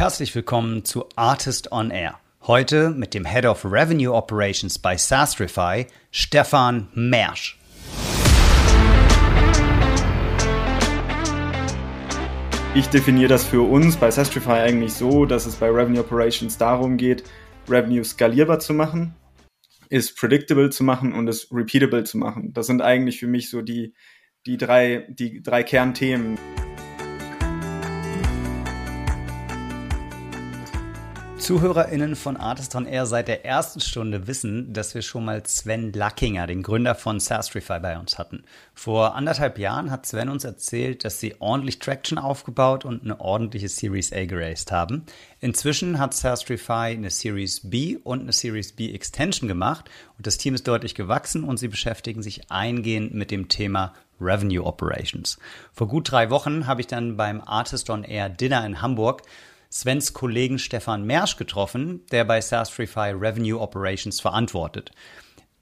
Herzlich willkommen zu Artist on Air. Heute mit dem Head of Revenue Operations bei Sastrify, Stefan Mersch. Ich definiere das für uns bei Sastrify eigentlich so, dass es bei Revenue Operations darum geht, Revenue skalierbar zu machen, ist predictable zu machen und es repeatable zu machen. Das sind eigentlich für mich so die, die, drei, die drei Kernthemen. ZuhörerInnen von Artist on Air seit der ersten Stunde wissen, dass wir schon mal Sven Lackinger, den Gründer von Sastrify, bei uns hatten. Vor anderthalb Jahren hat Sven uns erzählt, dass sie ordentlich Traction aufgebaut und eine ordentliche Series A geraced haben. Inzwischen hat Sastrify eine Series B und eine Series B Extension gemacht und das Team ist deutlich gewachsen und sie beschäftigen sich eingehend mit dem Thema Revenue Operations. Vor gut drei Wochen habe ich dann beim Artist on Air Dinner in Hamburg Svens Kollegen Stefan Mersch getroffen, der bei Sastrify Revenue Operations verantwortet.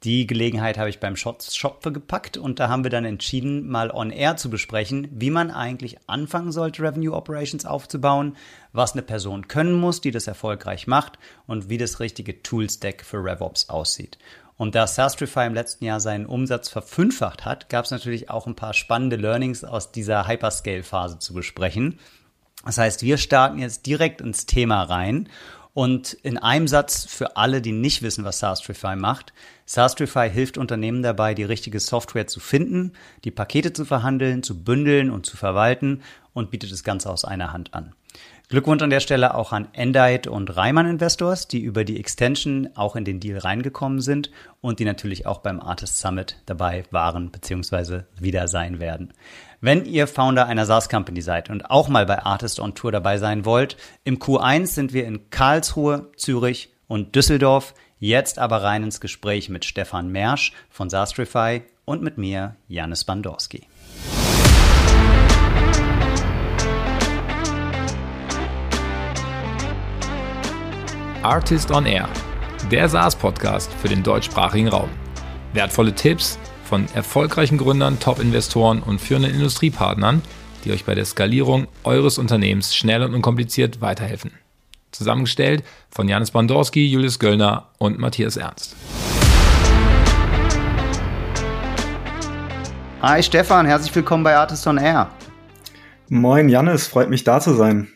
Die Gelegenheit habe ich beim Schopfe gepackt und da haben wir dann entschieden, mal on air zu besprechen, wie man eigentlich anfangen sollte, Revenue Operations aufzubauen, was eine Person können muss, die das erfolgreich macht und wie das richtige Toolstack für RevOps aussieht. Und da Sastrify im letzten Jahr seinen Umsatz verfünffacht hat, gab es natürlich auch ein paar spannende Learnings aus dieser Hyperscale-Phase zu besprechen. Das heißt, wir starten jetzt direkt ins Thema rein und in einem Satz für alle, die nicht wissen, was Sastrify macht. Sastrify hilft Unternehmen dabei, die richtige Software zu finden, die Pakete zu verhandeln, zu bündeln und zu verwalten und bietet das Ganze aus einer Hand an. Glückwunsch an der Stelle auch an Endite und Reimann Investors, die über die Extension auch in den Deal reingekommen sind und die natürlich auch beim Artist Summit dabei waren bzw. wieder sein werden. Wenn ihr Founder einer SaaS-Company seid und auch mal bei Artist on Tour dabei sein wollt, im Q1 sind wir in Karlsruhe, Zürich und Düsseldorf. Jetzt aber rein ins Gespräch mit Stefan Mersch von Sastrify und mit mir, Janis Bandorski. Artist on Air, der SaaS-Podcast für den deutschsprachigen Raum. Wertvolle Tipps von erfolgreichen Gründern, Top-Investoren und führenden Industriepartnern, die euch bei der Skalierung eures Unternehmens schnell und unkompliziert weiterhelfen. Zusammengestellt von Janis Bandorski, Julius Göllner und Matthias Ernst. Hi Stefan, herzlich willkommen bei Artist on Air. Moin Janis, freut mich da zu sein.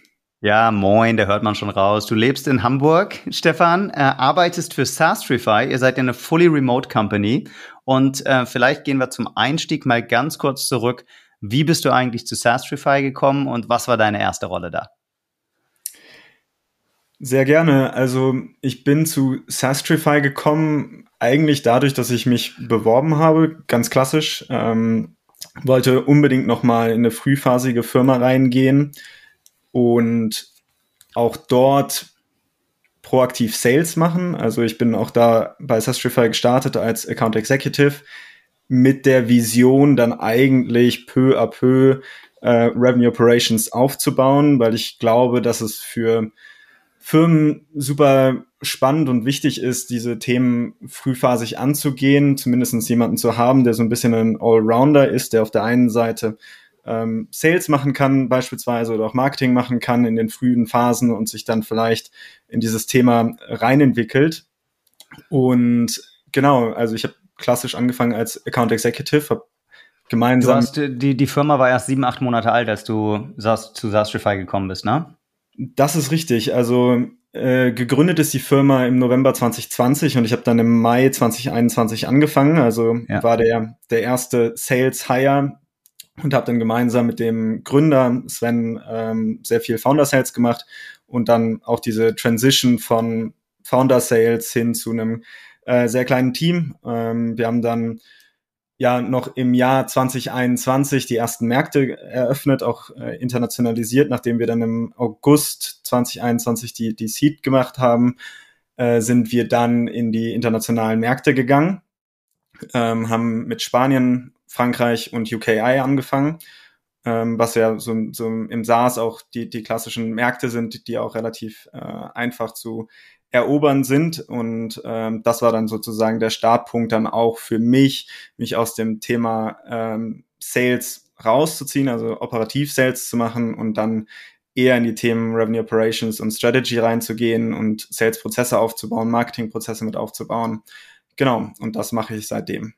Ja, moin, da hört man schon raus. Du lebst in Hamburg, Stefan, äh, arbeitest für Sastrify. Ihr seid ja eine fully remote Company. Und äh, vielleicht gehen wir zum Einstieg mal ganz kurz zurück. Wie bist du eigentlich zu Sastrify gekommen und was war deine erste Rolle da? Sehr gerne. Also ich bin zu Sastrify gekommen, eigentlich dadurch, dass ich mich beworben habe, ganz klassisch. Ähm, wollte unbedingt noch mal in eine frühphasige Firma reingehen und auch dort proaktiv Sales machen. Also ich bin auch da bei Sastrify gestartet als Account Executive mit der Vision, dann eigentlich peu à peu äh, Revenue Operations aufzubauen, weil ich glaube, dass es für Firmen super spannend und wichtig ist, diese Themen frühphasig anzugehen, zumindest jemanden zu haben, der so ein bisschen ein Allrounder ist, der auf der einen Seite ähm, Sales machen kann beispielsweise oder auch Marketing machen kann in den frühen Phasen und sich dann vielleicht in dieses Thema reinentwickelt. Und genau, also ich habe klassisch angefangen als Account Executive, habe gemeinsam. Hast, die, die Firma war erst sieben, acht Monate alt, als du zu Sastrify gekommen bist, ne? Das ist richtig. Also äh, gegründet ist die Firma im November 2020 und ich habe dann im Mai 2021 angefangen. Also ja. war der der erste Sales Hire und habe dann gemeinsam mit dem Gründer Sven ähm, sehr viel Founder Sales gemacht und dann auch diese Transition von Founder Sales hin zu einem äh, sehr kleinen Team. Ähm, wir haben dann ja noch im Jahr 2021 die ersten Märkte eröffnet, auch äh, internationalisiert, nachdem wir dann im August 2021 die, die Seed gemacht haben, äh, sind wir dann in die internationalen Märkte gegangen, ähm, haben mit Spanien Frankreich und UKI angefangen, ähm, was ja so, so im SaaS auch die, die klassischen Märkte sind, die auch relativ äh, einfach zu erobern sind. Und ähm, das war dann sozusagen der Startpunkt dann auch für mich, mich aus dem Thema ähm, Sales rauszuziehen, also operativ Sales zu machen und dann eher in die Themen Revenue Operations und Strategy reinzugehen und Sales-Prozesse aufzubauen, Marketing-Prozesse mit aufzubauen. Genau, und das mache ich seitdem.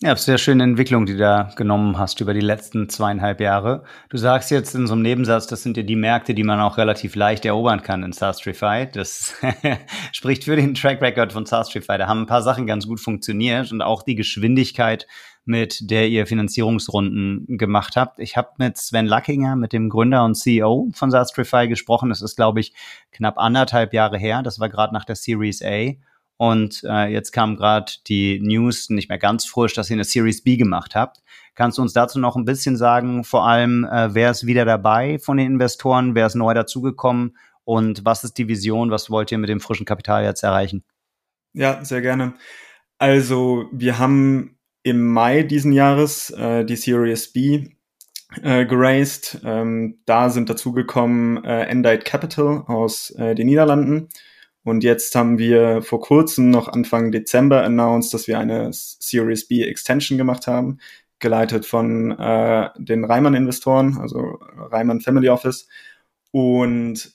Ja, sehr schöne Entwicklung, die du da genommen hast über die letzten zweieinhalb Jahre. Du sagst jetzt in so einem Nebensatz, das sind ja die Märkte, die man auch relativ leicht erobern kann in Sastrify. Das spricht für den Track Record von Sastrify. Da haben ein paar Sachen ganz gut funktioniert und auch die Geschwindigkeit, mit der ihr Finanzierungsrunden gemacht habt. Ich habe mit Sven Lackinger, mit dem Gründer und CEO von Sastrify gesprochen. Das ist, glaube ich, knapp anderthalb Jahre her. Das war gerade nach der Series A. Und äh, jetzt kam gerade die News, nicht mehr ganz frisch, dass ihr eine Series B gemacht habt. Kannst du uns dazu noch ein bisschen sagen, vor allem, äh, wer ist wieder dabei von den Investoren, wer ist neu dazugekommen und was ist die Vision, was wollt ihr mit dem frischen Kapital jetzt erreichen? Ja, sehr gerne. Also wir haben im Mai diesen Jahres äh, die Series B äh, geraced. Ähm, da sind dazugekommen äh, Endite Capital aus äh, den Niederlanden und jetzt haben wir vor kurzem, noch Anfang Dezember, announced, dass wir eine Series B Extension gemacht haben, geleitet von äh, den Reimann-Investoren, also Reimann Family Office. Und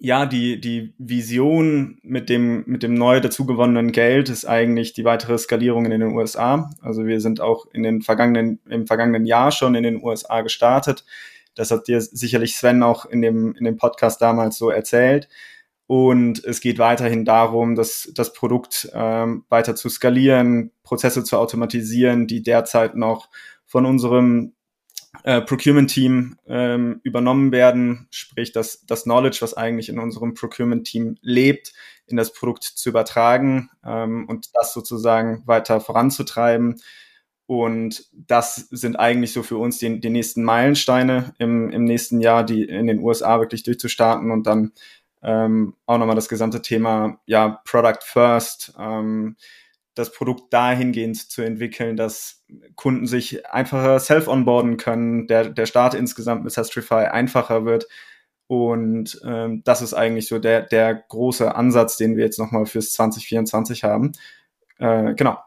ja, die, die Vision mit dem, mit dem neu dazugewonnenen Geld ist eigentlich die weitere Skalierung in den USA. Also wir sind auch in den vergangenen, im vergangenen Jahr schon in den USA gestartet. Das hat dir sicherlich Sven auch in dem, in dem Podcast damals so erzählt. Und es geht weiterhin darum, das, das Produkt ähm, weiter zu skalieren, Prozesse zu automatisieren, die derzeit noch von unserem äh, Procurement-Team ähm, übernommen werden, sprich das, das Knowledge, was eigentlich in unserem Procurement-Team lebt, in das Produkt zu übertragen ähm, und das sozusagen weiter voranzutreiben. Und das sind eigentlich so für uns die, die nächsten Meilensteine im, im nächsten Jahr, die in den USA wirklich durchzustarten und dann ähm, auch nochmal das gesamte Thema, ja, Product First, ähm, das Produkt dahingehend zu entwickeln, dass Kunden sich einfacher self-onboarden können, der, der Start insgesamt mit Sastrify einfacher wird. Und ähm, das ist eigentlich so der, der große Ansatz, den wir jetzt nochmal fürs 2024 haben. Äh, genau.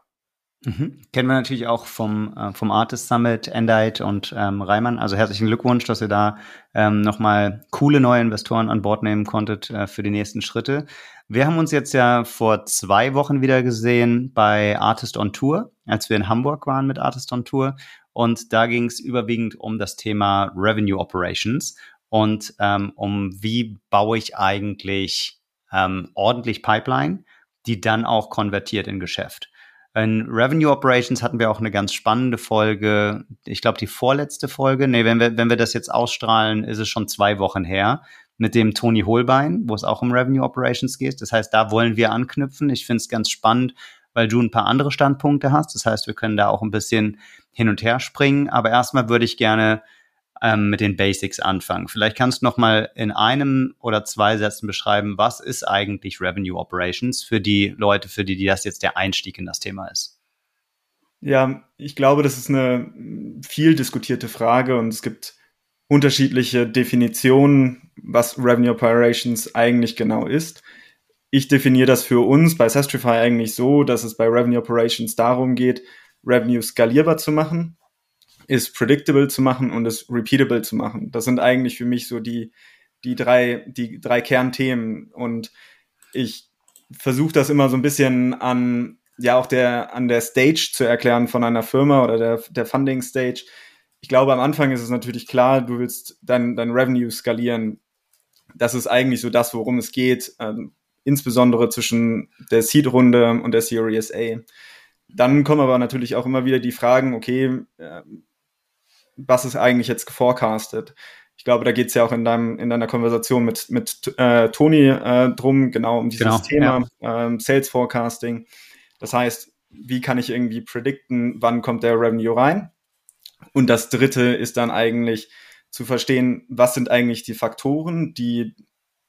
Mhm. Kennen wir natürlich auch vom, äh, vom Artist Summit, Endite und ähm, Reimann. Also herzlichen Glückwunsch, dass ihr da ähm, nochmal coole neue Investoren an Bord nehmen konntet äh, für die nächsten Schritte. Wir haben uns jetzt ja vor zwei Wochen wieder gesehen bei Artist on Tour, als wir in Hamburg waren mit Artist on Tour. Und da ging es überwiegend um das Thema Revenue Operations und ähm, um wie baue ich eigentlich ähm, ordentlich Pipeline, die dann auch konvertiert in Geschäft. In Revenue Operations hatten wir auch eine ganz spannende Folge. Ich glaube, die vorletzte Folge. Nee, wenn wir, wenn wir das jetzt ausstrahlen, ist es schon zwei Wochen her mit dem Tony Holbein, wo es auch um Revenue Operations geht. Das heißt, da wollen wir anknüpfen. Ich finde es ganz spannend, weil du ein paar andere Standpunkte hast. Das heißt, wir können da auch ein bisschen hin und her springen. Aber erstmal würde ich gerne ähm, mit den Basics anfangen. Vielleicht kannst du noch mal in einem oder zwei Sätzen beschreiben, was ist eigentlich Revenue Operations für die Leute, für die, die das jetzt der Einstieg in das Thema ist? Ja, ich glaube, das ist eine viel diskutierte Frage und es gibt unterschiedliche Definitionen, was Revenue Operations eigentlich genau ist. Ich definiere das für uns bei Sastrify eigentlich so, dass es bei Revenue Operations darum geht, Revenue skalierbar zu machen ist predictable zu machen und ist repeatable zu machen. Das sind eigentlich für mich so die, die drei, die drei Kernthemen. Und ich versuche das immer so ein bisschen an, ja, auch der, an der Stage zu erklären von einer Firma oder der, der Funding Stage. Ich glaube, am Anfang ist es natürlich klar, du willst dein, dein Revenue skalieren. Das ist eigentlich so das, worum es geht, ähm, insbesondere zwischen der Seed-Runde und der Series A. Dann kommen aber natürlich auch immer wieder die Fragen, okay, äh, was ist eigentlich jetzt geforecastet? Ich glaube, da geht es ja auch in, deinem, in deiner Konversation mit, mit äh, Toni äh, drum, genau um dieses genau, Thema ja. ähm, Sales Forecasting. Das heißt, wie kann ich irgendwie predikten, wann kommt der Revenue rein? Und das dritte ist dann eigentlich zu verstehen, was sind eigentlich die Faktoren, die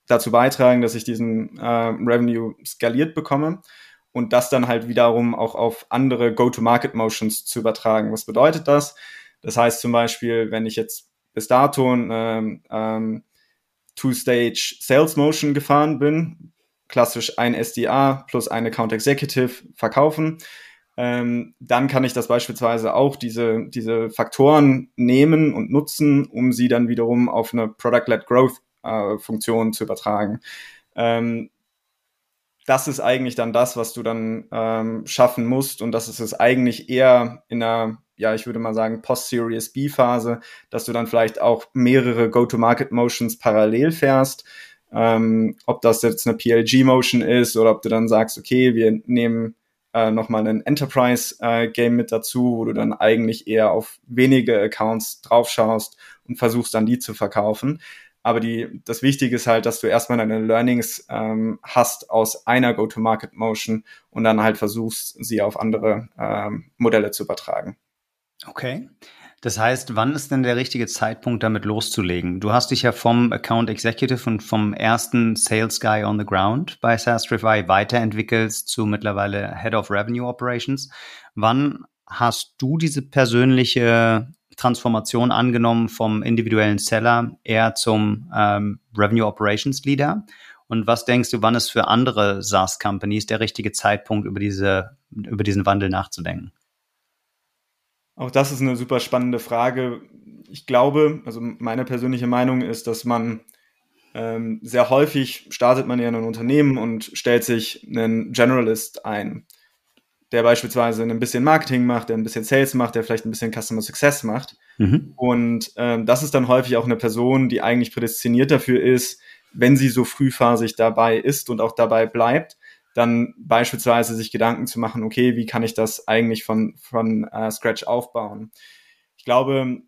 dazu beitragen, dass ich diesen äh, Revenue skaliert bekomme und das dann halt wiederum auch auf andere Go-to-Market-Motions zu übertragen. Was bedeutet das? Das heißt zum Beispiel, wenn ich jetzt bis dato ähm, ähm, Two-Stage Sales Motion gefahren bin, klassisch ein SDA plus ein Account Executive verkaufen, ähm, dann kann ich das beispielsweise auch diese, diese Faktoren nehmen und nutzen, um sie dann wiederum auf eine Product-led Growth äh, Funktion zu übertragen. Ähm, das ist eigentlich dann das, was du dann ähm, schaffen musst und das ist es eigentlich eher in einer, ja, ich würde mal sagen, Post-Series B-Phase, dass du dann vielleicht auch mehrere Go-to-Market-Motions parallel fährst. Ähm, ob das jetzt eine PLG-Motion ist oder ob du dann sagst, okay, wir nehmen äh, nochmal ein Enterprise-Game äh, mit dazu, wo du dann eigentlich eher auf wenige Accounts draufschaust und versuchst dann die zu verkaufen. Aber die, das Wichtige ist halt, dass du erstmal deine Learnings ähm, hast aus einer Go-to-Market-Motion und dann halt versuchst, sie auf andere ähm, Modelle zu übertragen. Okay. Das heißt, wann ist denn der richtige Zeitpunkt, damit loszulegen? Du hast dich ja vom Account Executive und vom ersten Sales Guy on the Ground bei Sastrify weiterentwickelt zu mittlerweile Head of Revenue Operations. Wann hast du diese persönliche Transformation angenommen vom individuellen Seller eher zum ähm, Revenue Operations Leader? Und was denkst du, wann ist für andere SaaS-Companies der richtige Zeitpunkt, über, diese, über diesen Wandel nachzudenken? Auch das ist eine super spannende Frage. Ich glaube, also meine persönliche Meinung ist, dass man ähm, sehr häufig startet man ja in ein Unternehmen und stellt sich einen Generalist ein, der beispielsweise ein bisschen Marketing macht, der ein bisschen Sales macht, der vielleicht ein bisschen Customer Success macht. Mhm. Und ähm, das ist dann häufig auch eine Person, die eigentlich prädestiniert dafür ist, wenn sie so frühphasig dabei ist und auch dabei bleibt, dann beispielsweise sich Gedanken zu machen, okay, wie kann ich das eigentlich von, von uh, Scratch aufbauen? Ich glaube,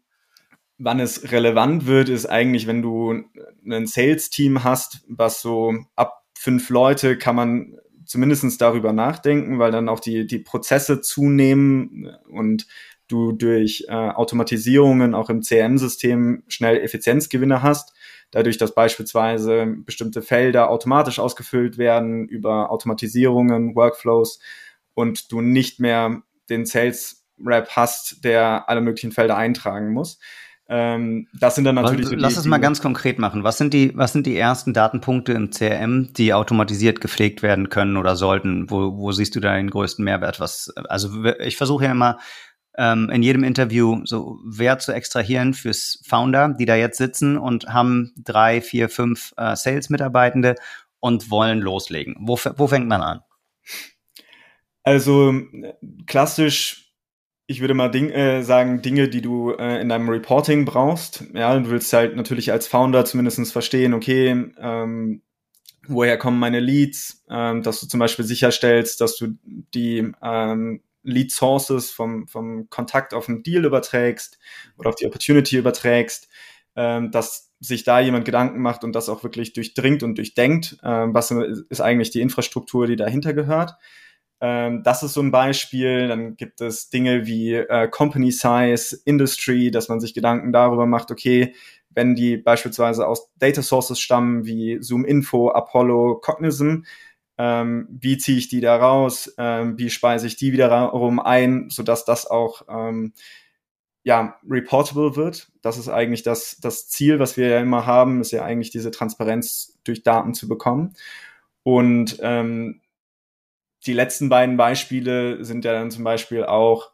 wann es relevant wird, ist eigentlich, wenn du ein Sales-Team hast, was so ab fünf Leute kann man zumindestens darüber nachdenken, weil dann auch die, die Prozesse zunehmen und du durch äh, Automatisierungen auch im CRM-System schnell Effizienzgewinne hast dadurch, dass beispielsweise bestimmte Felder automatisch ausgefüllt werden über Automatisierungen, Workflows und du nicht mehr den Sales Rep hast, der alle möglichen Felder eintragen muss. Ähm, das sind dann natürlich. So Lass es mal ganz konkret machen. Was sind die, was sind die ersten Datenpunkte im CRM, die automatisiert gepflegt werden können oder sollten? Wo, wo siehst du da den größten Mehrwert? Was, also ich versuche ja immer ähm, in jedem Interview so Wert zu extrahieren fürs Founder, die da jetzt sitzen und haben drei, vier, fünf äh, Sales-Mitarbeitende und wollen loslegen. Wo, wo fängt man an? Also klassisch, ich würde mal Ding, äh, sagen, Dinge, die du äh, in deinem Reporting brauchst. Ja, du willst halt natürlich als Founder zumindest verstehen, okay, ähm, woher kommen meine Leads, ähm, dass du zum Beispiel sicherstellst, dass du die ähm, Lead Sources vom, vom Kontakt auf einen Deal überträgst oder auf die Opportunity überträgst, ähm, dass sich da jemand Gedanken macht und das auch wirklich durchdringt und durchdenkt, ähm, was ist eigentlich die Infrastruktur, die dahinter gehört. Ähm, das ist so ein Beispiel. Dann gibt es Dinge wie äh, Company Size, Industry, dass man sich Gedanken darüber macht, okay, wenn die beispielsweise aus Data Sources stammen wie Zoom Info, Apollo, Cognizant, ähm, wie ziehe ich die da raus, ähm, wie speise ich die wiederum ein, sodass das auch ähm, ja, reportable wird. Das ist eigentlich das, das Ziel, was wir ja immer haben, ist ja eigentlich diese Transparenz durch Daten zu bekommen. Und ähm, die letzten beiden Beispiele sind ja dann zum Beispiel auch,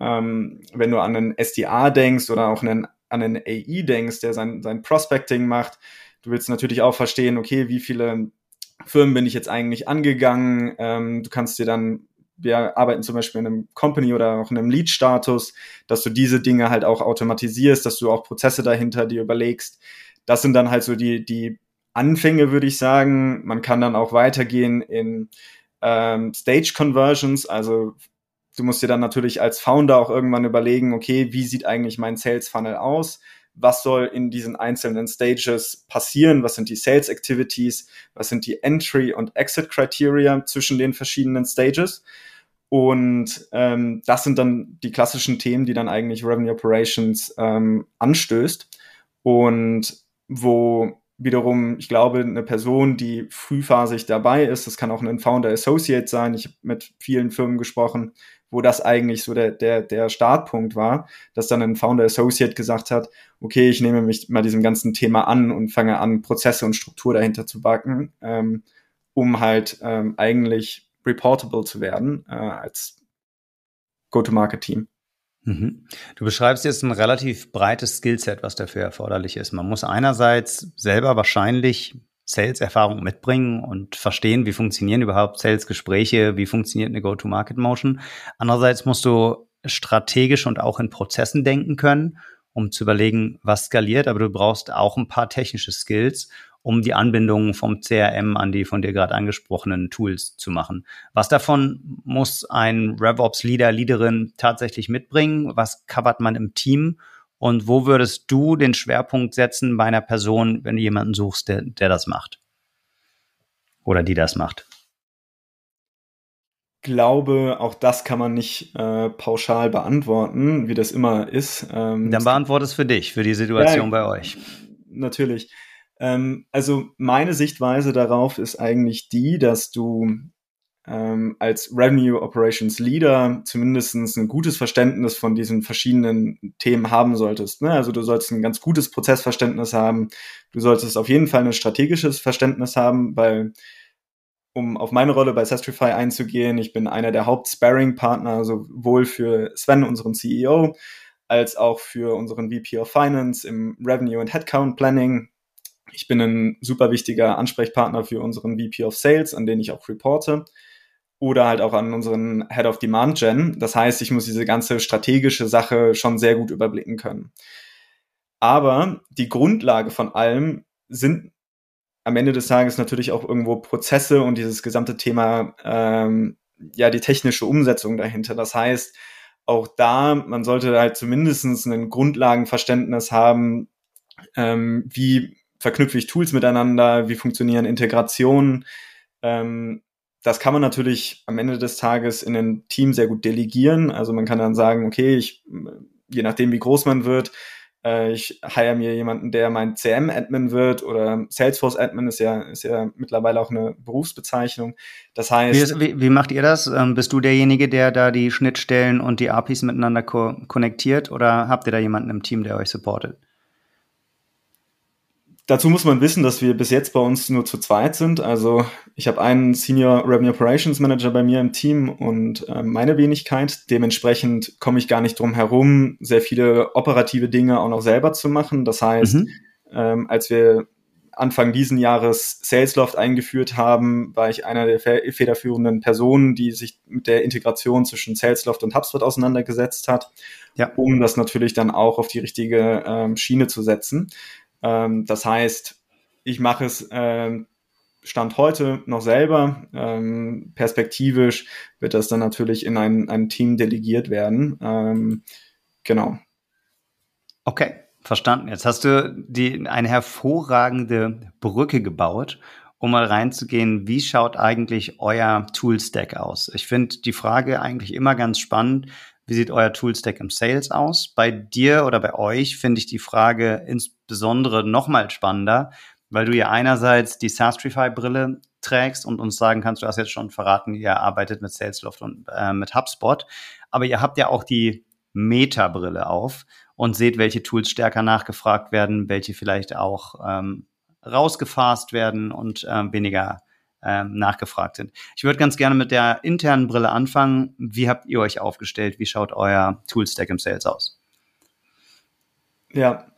ähm, wenn du an einen SDA denkst oder auch einen, an einen AI denkst, der sein, sein Prospecting macht. Du willst natürlich auch verstehen, okay, wie viele Firmen bin ich jetzt eigentlich angegangen. Ähm, du kannst dir dann, wir arbeiten zum Beispiel in einem Company oder auch in einem Lead-Status, dass du diese Dinge halt auch automatisierst, dass du auch Prozesse dahinter dir überlegst. Das sind dann halt so die, die Anfänge, würde ich sagen. Man kann dann auch weitergehen in ähm, Stage Conversions, also du musst dir dann natürlich als Founder auch irgendwann überlegen, okay, wie sieht eigentlich mein Sales Funnel aus? was soll in diesen einzelnen Stages passieren, was sind die Sales Activities, was sind die Entry- und Exit-Criteria zwischen den verschiedenen Stages. Und ähm, das sind dann die klassischen Themen, die dann eigentlich Revenue Operations ähm, anstößt. Und wo wiederum, ich glaube, eine Person, die frühphasig dabei ist, das kann auch ein Founder Associate sein. Ich habe mit vielen Firmen gesprochen, wo das eigentlich so der, der, der Startpunkt war, dass dann ein Founder Associate gesagt hat, okay, ich nehme mich mal diesem ganzen Thema an und fange an, Prozesse und Struktur dahinter zu backen, ähm, um halt ähm, eigentlich reportable zu werden, äh, als Go-to-Market-Team. Mhm. Du beschreibst jetzt ein relativ breites Skillset, was dafür erforderlich ist. Man muss einerseits selber wahrscheinlich Sales-Erfahrung mitbringen und verstehen, wie funktionieren überhaupt Sales-Gespräche, wie funktioniert eine Go-to-Market-Motion. Andererseits musst du strategisch und auch in Prozessen denken können, um zu überlegen, was skaliert, aber du brauchst auch ein paar technische Skills, um die Anbindung vom CRM an die von dir gerade angesprochenen Tools zu machen. Was davon muss ein RevOps-Leader, Leaderin tatsächlich mitbringen? Was covert man im Team? Und wo würdest du den Schwerpunkt setzen bei einer Person, wenn du jemanden suchst, der, der das macht? Oder die das macht? glaube, auch das kann man nicht äh, pauschal beantworten, wie das immer ist. Ähm, Dann beantworte es für dich, für die Situation ja, bei euch. Natürlich. Ähm, also meine Sichtweise darauf ist eigentlich die, dass du ähm, als Revenue Operations Leader zumindest ein gutes Verständnis von diesen verschiedenen Themen haben solltest. Ne? Also du solltest ein ganz gutes Prozessverständnis haben. Du solltest auf jeden Fall ein strategisches Verständnis haben, weil um auf meine Rolle bei Sestrify einzugehen, ich bin einer der Haupt-Sparring-Partner, sowohl für Sven, unseren CEO, als auch für unseren VP of Finance im Revenue and Headcount Planning. Ich bin ein super wichtiger Ansprechpartner für unseren VP of Sales, an den ich auch reporte. Oder halt auch an unseren Head of Demand Gen. Das heißt, ich muss diese ganze strategische Sache schon sehr gut überblicken können. Aber die Grundlage von allem sind am Ende des Tages natürlich auch irgendwo Prozesse und dieses gesamte Thema, ähm, ja, die technische Umsetzung dahinter. Das heißt, auch da, man sollte halt zumindestens ein Grundlagenverständnis haben, ähm, wie verknüpfe ich Tools miteinander, wie funktionieren Integrationen. Ähm, das kann man natürlich am Ende des Tages in ein Team sehr gut delegieren. Also man kann dann sagen, okay, ich, je nachdem, wie groß man wird, äh, ich hire mir jemanden, der mein CM-Admin wird oder Salesforce-Admin ist ja, ist ja mittlerweile auch eine Berufsbezeichnung. Das heißt. Wie, wie, wie macht ihr das? Ähm, bist du derjenige, der da die Schnittstellen und die APIs miteinander ko konnektiert oder habt ihr da jemanden im Team, der euch supportet? Dazu muss man wissen, dass wir bis jetzt bei uns nur zu zweit sind. Also ich habe einen Senior Revenue Operations Manager bei mir im Team und äh, meine Wenigkeit. Dementsprechend komme ich gar nicht drum herum, sehr viele operative Dinge auch noch selber zu machen. Das heißt, mhm. ähm, als wir Anfang diesen Jahres Salesloft eingeführt haben, war ich einer der federführenden Personen, die sich mit der Integration zwischen Salesloft und HubSpot auseinandergesetzt hat, ja. um das natürlich dann auch auf die richtige ähm, Schiene zu setzen. Ähm, das heißt, ich mache es ähm, Stand heute noch selber. Ähm, perspektivisch wird das dann natürlich in ein, ein Team delegiert werden. Ähm, genau. Okay, verstanden. Jetzt hast du die, eine hervorragende Brücke gebaut, um mal reinzugehen, wie schaut eigentlich euer Toolstack aus? Ich finde die Frage eigentlich immer ganz spannend. Wie sieht euer Toolstack im Sales aus? Bei dir oder bei euch finde ich die Frage insbesondere nochmal spannender, weil du ja einerseits die Sastrify-Brille trägst und uns sagen kannst, du hast jetzt schon verraten, ihr arbeitet mit Salesloft und äh, mit HubSpot, aber ihr habt ja auch die Meta-Brille auf und seht, welche Tools stärker nachgefragt werden, welche vielleicht auch ähm, rausgefasst werden und ähm, weniger ähm, nachgefragt sind. Ich würde ganz gerne mit der internen Brille anfangen. Wie habt ihr euch aufgestellt? Wie schaut euer Toolstack im Sales aus? Ja,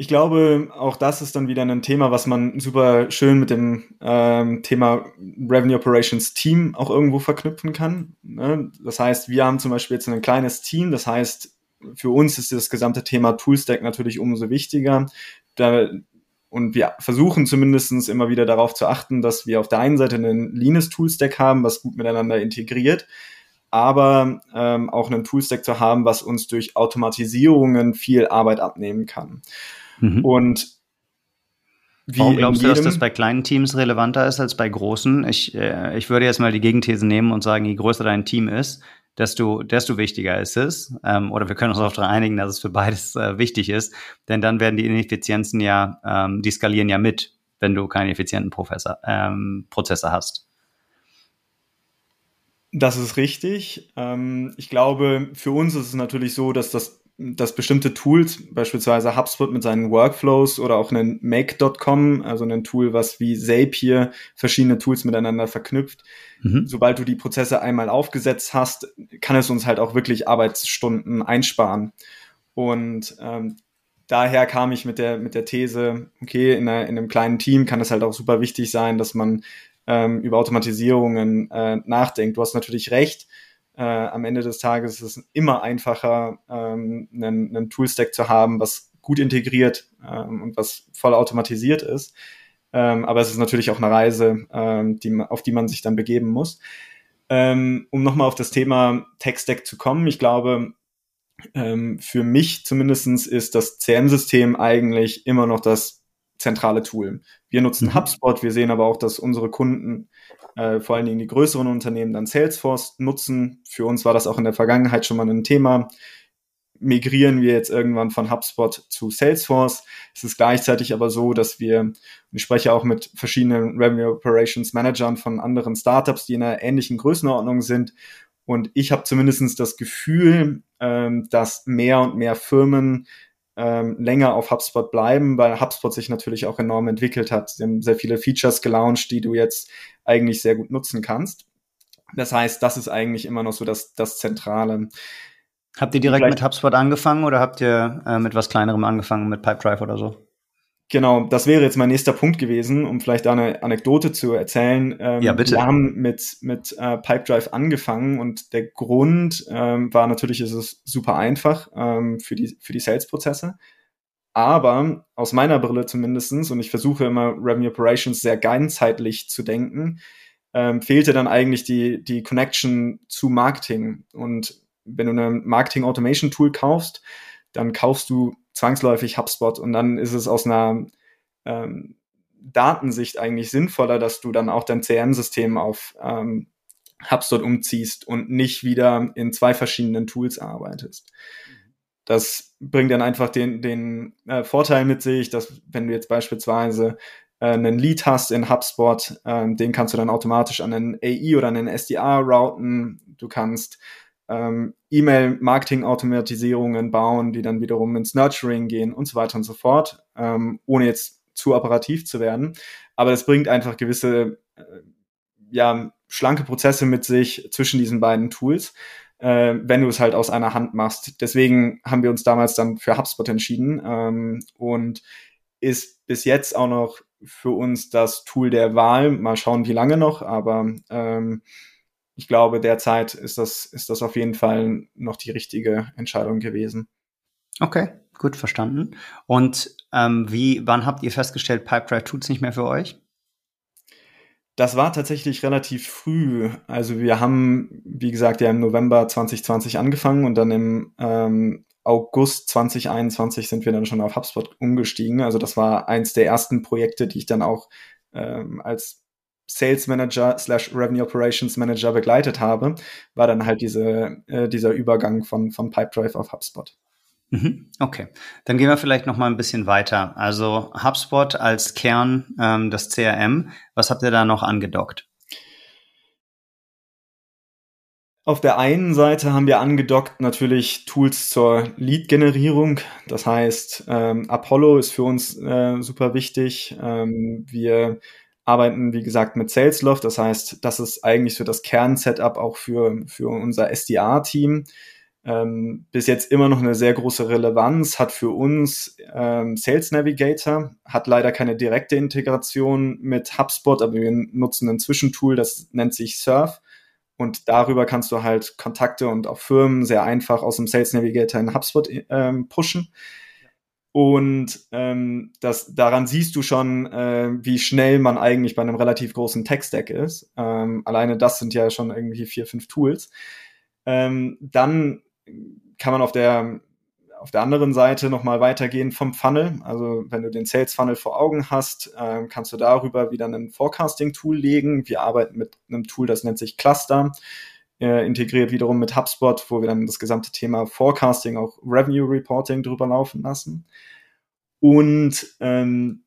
ich glaube, auch das ist dann wieder ein Thema, was man super schön mit dem ähm, Thema Revenue Operations Team auch irgendwo verknüpfen kann. Ne? Das heißt, wir haben zum Beispiel jetzt ein kleines Team. Das heißt, für uns ist das gesamte Thema Toolstack natürlich umso wichtiger. Da und wir versuchen zumindest immer wieder darauf zu achten, dass wir auf der einen Seite einen Linus Toolstack haben, was gut miteinander integriert, aber ähm, auch einen Toolstack zu haben, was uns durch Automatisierungen viel Arbeit abnehmen kann. Mhm. Und wie Warum glaubst du, dass das bei kleinen Teams relevanter ist als bei großen? Ich, äh, ich würde jetzt mal die Gegenthese nehmen und sagen, je größer dein Team ist, desto, desto wichtiger ist es. Ähm, oder wir können uns darauf einigen, dass es für beides äh, wichtig ist. Denn dann werden die Ineffizienzen ja, ähm, die skalieren ja mit, wenn du keine effizienten Professor, ähm, Prozesse hast. Das ist richtig. Ähm, ich glaube, für uns ist es natürlich so, dass das dass bestimmte Tools, beispielsweise HubSpot mit seinen Workflows oder auch einen Make.com, also ein Tool, was wie Zapier verschiedene Tools miteinander verknüpft. Mhm. Sobald du die Prozesse einmal aufgesetzt hast, kann es uns halt auch wirklich Arbeitsstunden einsparen. Und ähm, daher kam ich mit der, mit der These, okay, in, einer, in einem kleinen Team kann es halt auch super wichtig sein, dass man ähm, über Automatisierungen äh, nachdenkt. Du hast natürlich recht äh, am Ende des Tages ist es immer einfacher, ähm, einen, einen Toolstack zu haben, was gut integriert ähm, und was voll automatisiert ist. Ähm, aber es ist natürlich auch eine Reise, ähm, die, auf die man sich dann begeben muss. Ähm, um nochmal auf das Thema Tech-Stack zu kommen, ich glaube, ähm, für mich zumindestens ist das CM-System eigentlich immer noch das zentrale Tool. Wir nutzen mhm. HubSpot, wir sehen aber auch, dass unsere Kunden äh, vor allen Dingen die größeren Unternehmen dann Salesforce nutzen. Für uns war das auch in der Vergangenheit schon mal ein Thema. Migrieren wir jetzt irgendwann von HubSpot zu Salesforce. Es ist gleichzeitig aber so, dass wir, ich spreche auch mit verschiedenen Revenue Operations Managern von anderen Startups, die in einer ähnlichen Größenordnung sind. Und ich habe zumindest das Gefühl, ähm, dass mehr und mehr Firmen ähm, länger auf HubSpot bleiben, weil HubSpot sich natürlich auch enorm entwickelt hat. Sie haben sehr viele Features gelauncht, die du jetzt eigentlich sehr gut nutzen kannst. Das heißt, das ist eigentlich immer noch so das, das Zentrale. Habt ihr direkt Vielleicht, mit HubSpot angefangen oder habt ihr äh, mit was kleinerem angefangen, mit Pipedrive oder so? Genau, das wäre jetzt mein nächster Punkt gewesen, um vielleicht eine Anekdote zu erzählen. Ähm, ja, bitte. Wir haben mit, mit äh, Pipedrive angefangen und der Grund ähm, war natürlich, ist es super einfach ähm, für die, für die Sales-Prozesse. Aber aus meiner Brille zumindestens und ich versuche immer Revenue Operations sehr ganzheitlich zu denken, ähm, fehlte dann eigentlich die, die Connection zu Marketing. Und wenn du ein Marketing Automation Tool kaufst, dann kaufst du zwangsläufig HubSpot und dann ist es aus einer ähm, Datensicht eigentlich sinnvoller, dass du dann auch dein CRM-System auf ähm, HubSpot umziehst und nicht wieder in zwei verschiedenen Tools arbeitest. Das bringt dann einfach den, den äh, Vorteil mit sich, dass wenn du jetzt beispielsweise äh, einen Lead hast in HubSpot, äh, den kannst du dann automatisch an einen AI oder einen SDR routen. Du kannst ähm, E-Mail-Marketing-Automatisierungen bauen, die dann wiederum ins Nurturing gehen und so weiter und so fort, ähm, ohne jetzt zu operativ zu werden. Aber das bringt einfach gewisse, äh, ja, schlanke Prozesse mit sich zwischen diesen beiden Tools, äh, wenn du es halt aus einer Hand machst. Deswegen haben wir uns damals dann für HubSpot entschieden ähm, und ist bis jetzt auch noch für uns das Tool der Wahl. Mal schauen, wie lange noch, aber ähm, ich glaube, derzeit ist das, ist das auf jeden Fall noch die richtige Entscheidung gewesen. Okay, gut verstanden. Und ähm, wie, wann habt ihr festgestellt, Pipedrive tut es nicht mehr für euch? Das war tatsächlich relativ früh. Also wir haben, wie gesagt, ja im November 2020 angefangen und dann im ähm, August 2021 sind wir dann schon auf HubSpot umgestiegen. Also das war eins der ersten Projekte, die ich dann auch ähm, als Sales Manager slash Revenue Operations Manager begleitet habe, war dann halt diese, äh, dieser Übergang von, von Pipedrive auf HubSpot. Mhm. Okay, dann gehen wir vielleicht noch mal ein bisschen weiter. Also HubSpot als Kern ähm, das CRM, was habt ihr da noch angedockt? Auf der einen Seite haben wir angedockt natürlich Tools zur Lead-Generierung. Das heißt, ähm, Apollo ist für uns äh, super wichtig. Ähm, wir arbeiten, wie gesagt, mit Salesloft. Das heißt, das ist eigentlich so das Kernsetup auch für, für unser SDA-Team. Ähm, bis jetzt immer noch eine sehr große Relevanz, hat für uns ähm, Sales Navigator, hat leider keine direkte Integration mit HubSpot, aber wir nutzen ein Zwischentool, das nennt sich Surf. Und darüber kannst du halt Kontakte und auch Firmen sehr einfach aus dem Sales Navigator in HubSpot ähm, pushen. Und ähm, das, daran siehst du schon, äh, wie schnell man eigentlich bei einem relativ großen Tech-Stack ist. Ähm, alleine das sind ja schon irgendwie vier, fünf Tools. Ähm, dann kann man auf der, auf der anderen Seite nochmal weitergehen vom Funnel. Also wenn du den Sales Funnel vor Augen hast, äh, kannst du darüber wieder ein Forecasting-Tool legen. Wir arbeiten mit einem Tool, das nennt sich Cluster. Äh, integriert wiederum mit HubSpot, wo wir dann das gesamte Thema Forecasting, auch Revenue Reporting drüber laufen lassen. Und ähm,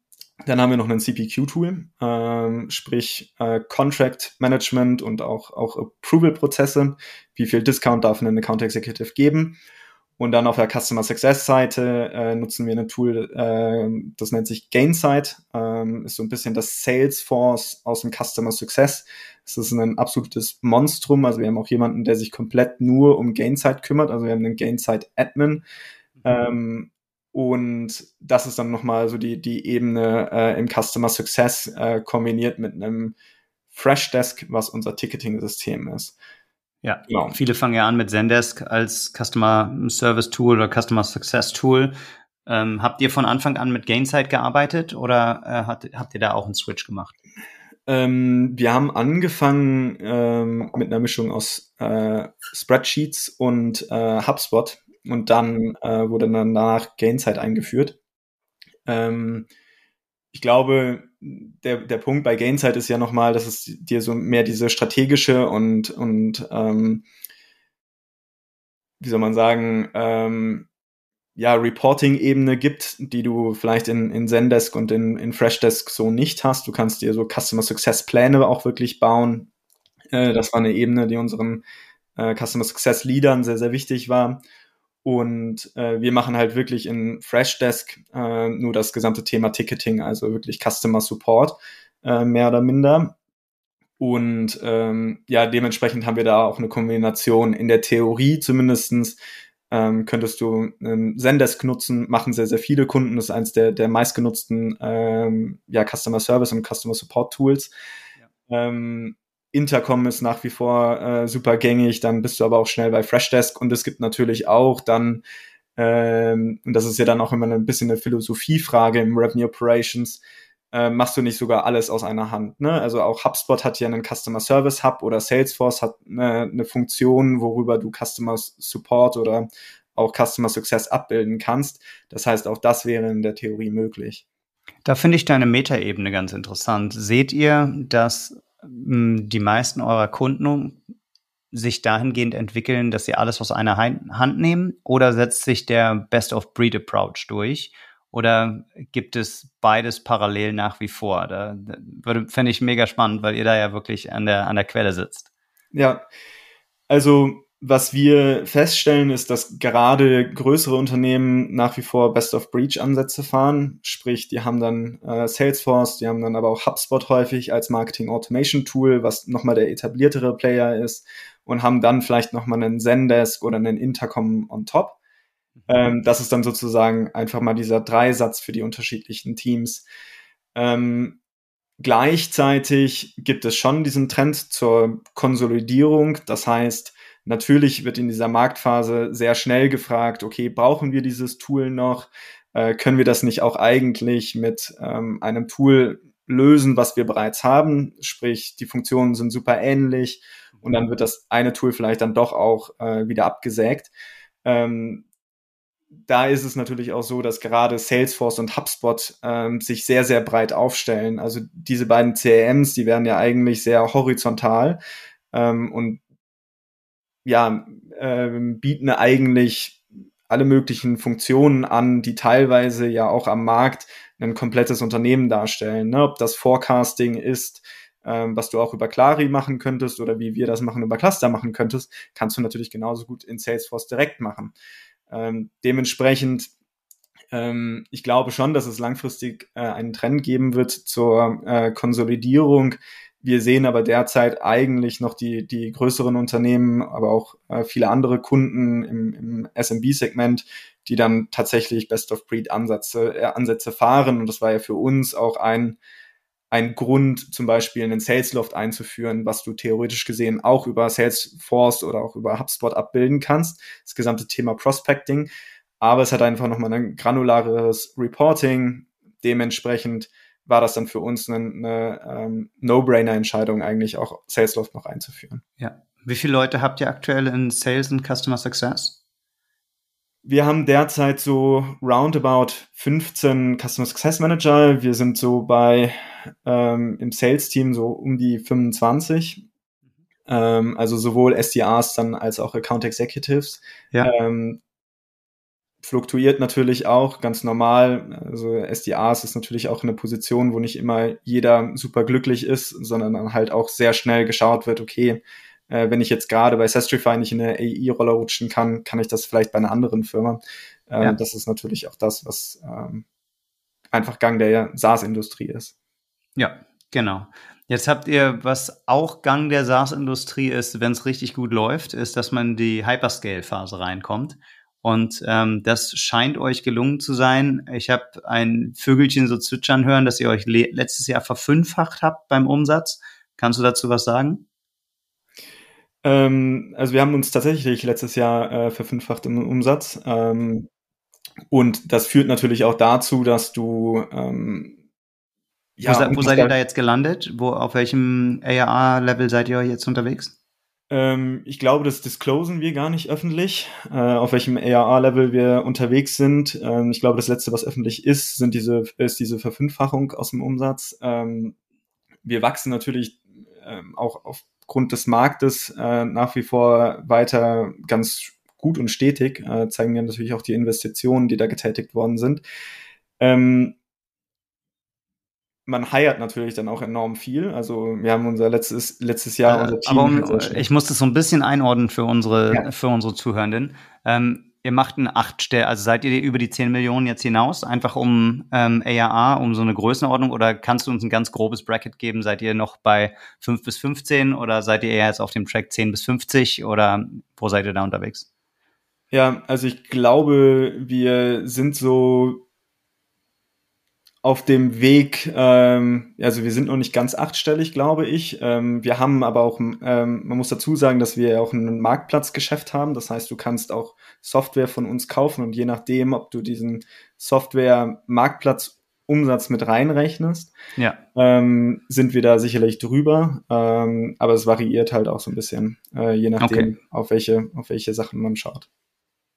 dann haben wir noch ein CPQ-Tool, ähm, sprich äh, Contract Management und auch, auch Approval-Prozesse. Wie viel Discount darf ein Account Executive geben? Und dann auf der Customer Success Seite äh, nutzen wir ein Tool, äh, das nennt sich Gainsight. Ähm, ist so ein bisschen das Salesforce aus dem Customer Success. Es ist ein absolutes Monstrum. Also wir haben auch jemanden, der sich komplett nur um Gainsight kümmert. Also wir haben einen Gainsight Admin. Mhm. Ähm, und das ist dann nochmal so die, die Ebene äh, im Customer Success äh, kombiniert mit einem Freshdesk, was unser Ticketing-System ist. Ja, genau. viele fangen ja an mit Zendesk als Customer Service Tool oder Customer Success Tool. Ähm, habt ihr von Anfang an mit Gainsight gearbeitet oder äh, hat, habt ihr da auch einen Switch gemacht? Ähm, wir haben angefangen ähm, mit einer Mischung aus äh, Spreadsheets und äh, HubSpot und dann äh, wurde dann danach Gainsight eingeführt. Ähm, ich glaube, der, der Punkt bei Gainsight ist ja nochmal, dass es dir so mehr diese strategische und, und ähm, wie soll man sagen, ähm, ja, Reporting-Ebene gibt, die du vielleicht in, in Zendesk und in, in Freshdesk so nicht hast. Du kannst dir so Customer Success Pläne auch wirklich bauen. Äh, das war eine Ebene, die unseren äh, Customer Success Leadern sehr, sehr wichtig war. Und äh, wir machen halt wirklich in Freshdesk äh, nur das gesamte Thema Ticketing, also wirklich Customer Support, äh, mehr oder minder. Und ähm, ja, dementsprechend haben wir da auch eine Kombination. In der Theorie zumindestens ähm, könntest du ähm, Zendesk nutzen, machen sehr, sehr viele Kunden. Das ist eines der, der meistgenutzten ähm, ja, Customer Service und Customer Support Tools. Ja. Ähm, Intercom ist nach wie vor äh, super gängig, dann bist du aber auch schnell bei Freshdesk und es gibt natürlich auch dann, ähm, und das ist ja dann auch immer ein bisschen eine Philosophiefrage im Revenue Operations, äh, machst du nicht sogar alles aus einer Hand. Ne? Also auch HubSpot hat ja einen Customer Service Hub oder Salesforce hat eine, eine Funktion, worüber du Customer Support oder auch Customer Success abbilden kannst. Das heißt, auch das wäre in der Theorie möglich. Da finde ich deine Metaebene ganz interessant. Seht ihr, dass die meisten eurer Kunden sich dahingehend entwickeln, dass sie alles aus einer Hand nehmen? Oder setzt sich der Best-of-Breed-Approach durch? Oder gibt es beides parallel nach wie vor? Da, da fände ich mega spannend, weil ihr da ja wirklich an der, an der Quelle sitzt. Ja, also was wir feststellen, ist, dass gerade größere Unternehmen nach wie vor Best-of-Breach-Ansätze fahren. Sprich, die haben dann äh, Salesforce, die haben dann aber auch HubSpot häufig als Marketing-Automation-Tool, was nochmal der etabliertere Player ist und haben dann vielleicht nochmal einen Zendesk oder einen Intercom on top. Mhm. Ähm, das ist dann sozusagen einfach mal dieser Dreisatz für die unterschiedlichen Teams. Ähm, gleichzeitig gibt es schon diesen Trend zur Konsolidierung. Das heißt, Natürlich wird in dieser Marktphase sehr schnell gefragt, okay, brauchen wir dieses Tool noch? Äh, können wir das nicht auch eigentlich mit ähm, einem Tool lösen, was wir bereits haben? Sprich, die Funktionen sind super ähnlich und dann wird das eine Tool vielleicht dann doch auch äh, wieder abgesägt. Ähm, da ist es natürlich auch so, dass gerade Salesforce und HubSpot ähm, sich sehr, sehr breit aufstellen. Also diese beiden CRMs, die werden ja eigentlich sehr horizontal. Ähm, und ja, äh, bieten eigentlich alle möglichen Funktionen an, die teilweise ja auch am Markt ein komplettes Unternehmen darstellen. Ne? Ob das Forecasting ist, ähm, was du auch über Clari machen könntest oder wie wir das machen über Cluster machen könntest, kannst du natürlich genauso gut in Salesforce direkt machen. Ähm, dementsprechend, ähm, ich glaube schon, dass es langfristig äh, einen Trend geben wird zur äh, Konsolidierung wir sehen aber derzeit eigentlich noch die, die größeren Unternehmen, aber auch äh, viele andere Kunden im, im SMB-Segment, die dann tatsächlich Best-of-Breed-Ansätze äh, Ansätze fahren. Und das war ja für uns auch ein, ein Grund, zum Beispiel einen Salesloft einzuführen, was du theoretisch gesehen auch über Salesforce oder auch über HubSpot abbilden kannst. Das gesamte Thema Prospecting. Aber es hat einfach nochmal ein granulares Reporting. Dementsprechend war das dann für uns eine, eine ähm, No-Brainer-Entscheidung, eigentlich auch Salesloft noch einzuführen. Ja. Wie viele Leute habt ihr aktuell in Sales und Customer Success? Wir haben derzeit so roundabout 15 Customer Success Manager. Wir sind so bei ähm, im Sales-Team so um die 25. Ähm, also sowohl SDRs dann als auch Account Executives. Ja. Ähm, fluktuiert natürlich auch ganz normal. Also SDAs ist natürlich auch eine Position, wo nicht immer jeder super glücklich ist, sondern dann halt auch sehr schnell geschaut wird, okay, äh, wenn ich jetzt gerade bei Sestrify nicht in eine AI-Rolle rutschen kann, kann ich das vielleicht bei einer anderen Firma. Äh, ja. Das ist natürlich auch das, was ähm, einfach Gang der SaaS-Industrie ist. Ja, genau. Jetzt habt ihr, was auch Gang der SaaS-Industrie ist, wenn es richtig gut läuft, ist, dass man die Hyperscale-Phase reinkommt. Und ähm, das scheint euch gelungen zu sein. Ich habe ein Vögelchen so zwitschern hören, dass ihr euch le letztes Jahr verfünffacht habt beim Umsatz. Kannst du dazu was sagen? Ähm, also wir haben uns tatsächlich letztes Jahr äh, verfünffacht im Umsatz. Ähm, und das führt natürlich auch dazu, dass du ähm, ja, wo, wo seid ihr da jetzt gelandet? Wo, auf welchem ARA-Level seid ihr jetzt unterwegs? Ähm, ich glaube, das disclosen wir gar nicht öffentlich, äh, auf welchem ARA-Level wir unterwegs sind. Ähm, ich glaube, das letzte, was öffentlich ist, sind diese, ist diese Verfünffachung aus dem Umsatz. Ähm, wir wachsen natürlich ähm, auch aufgrund des Marktes äh, nach wie vor weiter ganz gut und stetig, äh, zeigen ja natürlich auch die Investitionen, die da getätigt worden sind. Ähm, man heiert natürlich dann auch enorm viel. Also wir haben unser letztes, letztes Jahr äh, unser Team. Aber um, ich muss das so ein bisschen einordnen für unsere, ja. für unsere Zuhörenden. Ähm, ihr macht ein acht Stelle, also seid ihr über die 10 Millionen jetzt hinaus, einfach um ähm, ARA, um so eine Größenordnung oder kannst du uns ein ganz grobes Bracket geben? Seid ihr noch bei 5 bis 15 oder seid ihr eher jetzt auf dem Track 10 bis 50 oder wo seid ihr da unterwegs? Ja, also ich glaube, wir sind so auf dem Weg, ähm, also wir sind noch nicht ganz achtstellig, glaube ich. Ähm, wir haben aber auch, ähm, man muss dazu sagen, dass wir auch ein Marktplatzgeschäft haben. Das heißt, du kannst auch Software von uns kaufen und je nachdem, ob du diesen Software-Marktplatz-Umsatz mit reinrechnest, ja. ähm, sind wir da sicherlich drüber. Ähm, aber es variiert halt auch so ein bisschen, äh, je nachdem, okay. auf welche, auf welche Sachen man schaut.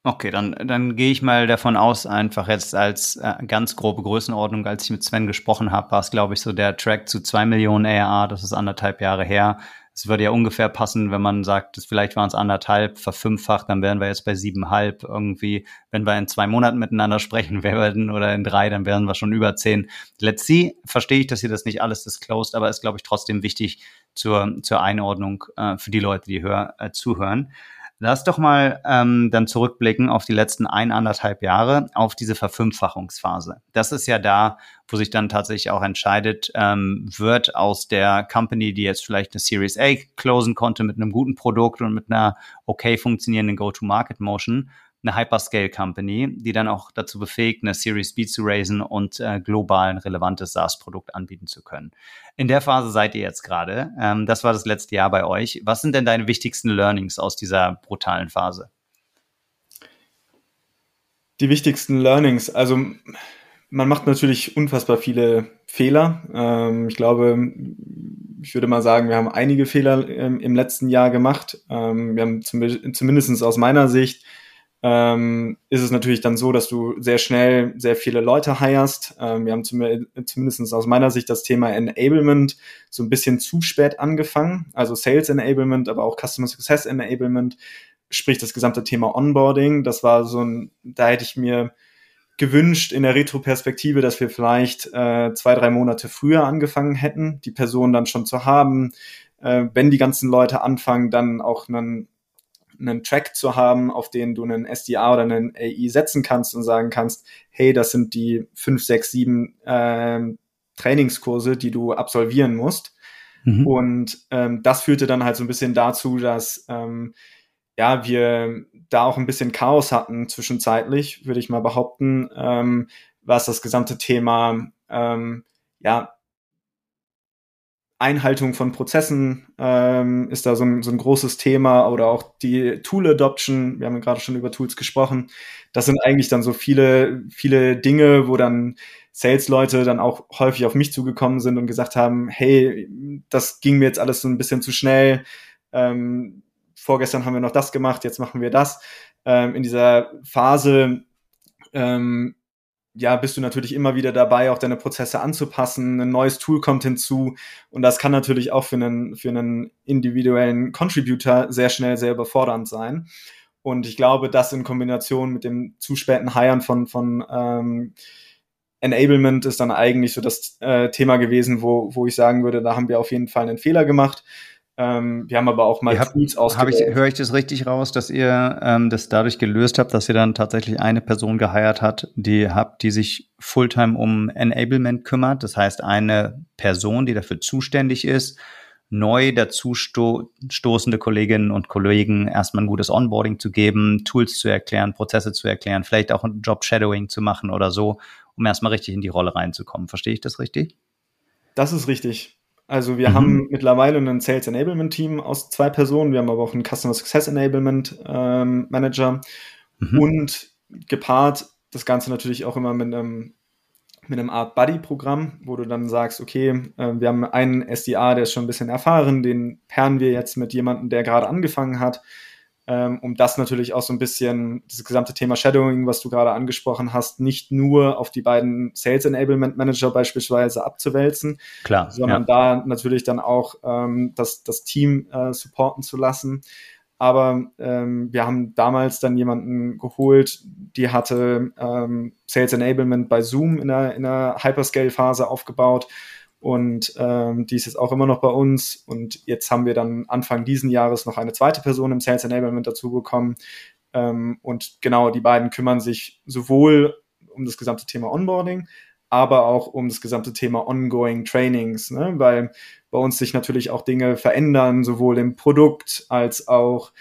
Okay, dann, dann gehe ich mal davon aus, einfach jetzt als äh, ganz grobe Größenordnung, als ich mit Sven gesprochen habe, war es, glaube ich, so der Track zu zwei Millionen ARA, das ist anderthalb Jahre her. Es würde ja ungefähr passen, wenn man sagt, dass vielleicht waren es anderthalb, verfünffacht, dann wären wir jetzt bei siebenhalb irgendwie. Wenn wir in zwei Monaten miteinander sprechen werden oder in drei, dann wären wir schon über zehn. Let's see, verstehe ich, dass ihr das nicht alles disclosed, aber ist, glaube ich, trotzdem wichtig zur, zur Einordnung äh, für die Leute, die hör, äh, zuhören. Lass doch mal ähm, dann zurückblicken auf die letzten eineinhalb Jahre, auf diese Verfünffachungsphase. Das ist ja da, wo sich dann tatsächlich auch entscheidet, ähm, wird aus der Company, die jetzt vielleicht eine Series A closen konnte mit einem guten Produkt und mit einer okay funktionierenden Go-to-Market-Motion, eine Hyperscale Company, die dann auch dazu befähigt, eine Series B zu raisen und äh, global ein relevantes SaaS-Produkt anbieten zu können. In der Phase seid ihr jetzt gerade. Ähm, das war das letzte Jahr bei euch. Was sind denn deine wichtigsten Learnings aus dieser brutalen Phase? Die wichtigsten Learnings, also man macht natürlich unfassbar viele Fehler. Ähm, ich glaube, ich würde mal sagen, wir haben einige Fehler ähm, im letzten Jahr gemacht. Ähm, wir haben zum, zumindest aus meiner Sicht ähm, ist es natürlich dann so, dass du sehr schnell sehr viele Leute hirest. Ähm, wir haben zum, zumindest aus meiner Sicht das Thema Enablement so ein bisschen zu spät angefangen, also Sales Enablement, aber auch Customer Success Enablement, sprich das gesamte Thema Onboarding. Das war so ein, da hätte ich mir gewünscht in der Retroperspektive, dass wir vielleicht äh, zwei, drei Monate früher angefangen hätten, die Person dann schon zu haben, äh, wenn die ganzen Leute anfangen, dann auch einen einen Track zu haben, auf den du einen SDA oder einen AI setzen kannst und sagen kannst, hey, das sind die fünf, sechs, sieben äh, Trainingskurse, die du absolvieren musst. Mhm. Und ähm, das führte dann halt so ein bisschen dazu, dass ähm, ja, wir da auch ein bisschen Chaos hatten zwischenzeitlich, würde ich mal behaupten, ähm, was das gesamte Thema ähm, ja, Einhaltung von Prozessen ähm, ist da so ein, so ein großes Thema oder auch die Tool Adoption. Wir haben ja gerade schon über Tools gesprochen. Das sind eigentlich dann so viele, viele Dinge, wo dann Sales-Leute dann auch häufig auf mich zugekommen sind und gesagt haben, hey, das ging mir jetzt alles so ein bisschen zu schnell. Ähm, vorgestern haben wir noch das gemacht, jetzt machen wir das. Ähm, in dieser Phase ähm, ja, bist du natürlich immer wieder dabei, auch deine Prozesse anzupassen. Ein neues Tool kommt hinzu und das kann natürlich auch für einen, für einen individuellen Contributor sehr schnell sehr überfordernd sein. Und ich glaube, das in Kombination mit dem zu späten Hiren von, von ähm, Enablement ist dann eigentlich so das äh, Thema gewesen, wo, wo ich sagen würde, da haben wir auf jeden Fall einen Fehler gemacht. Ähm, wir haben aber auch mal ihr Tools ausgewählt. Ich, höre ich das richtig raus, dass ihr ähm, das dadurch gelöst habt, dass ihr dann tatsächlich eine Person geheiert habt, die habt, die sich Fulltime um Enablement kümmert. Das heißt, eine Person, die dafür zuständig ist, neu dazu sto stoßende Kolleginnen und Kollegen erstmal ein gutes Onboarding zu geben, Tools zu erklären, Prozesse zu erklären, vielleicht auch ein Job-Shadowing zu machen oder so, um erstmal richtig in die Rolle reinzukommen. Verstehe ich das richtig? Das ist richtig. Also wir mhm. haben mittlerweile ein Sales Enablement Team aus zwei Personen, wir haben aber auch einen Customer Success Enablement ähm, Manager mhm. und gepaart das Ganze natürlich auch immer mit einem mit einem Art Buddy-Programm, wo du dann sagst, okay, äh, wir haben einen SDA, der ist schon ein bisschen erfahren, den pairen wir jetzt mit jemandem, der gerade angefangen hat ähm, um das natürlich auch so ein bisschen, dieses gesamte Thema Shadowing, was du gerade angesprochen hast, nicht nur auf die beiden Sales Enablement Manager beispielsweise abzuwälzen, Klar, sondern ja. da natürlich dann auch ähm, das, das Team äh, supporten zu lassen. Aber ähm, wir haben damals dann jemanden geholt, die hatte ähm, Sales Enablement bei Zoom in der, in der Hyperscale-Phase aufgebaut und ähm, die ist jetzt auch immer noch bei uns. Und jetzt haben wir dann Anfang diesen Jahres noch eine zweite Person im Sales Enablement dazu bekommen. Ähm, und genau, die beiden kümmern sich sowohl um das gesamte Thema Onboarding, aber auch um das gesamte Thema Ongoing Trainings, ne? weil bei uns sich natürlich auch Dinge verändern, sowohl im Produkt als auch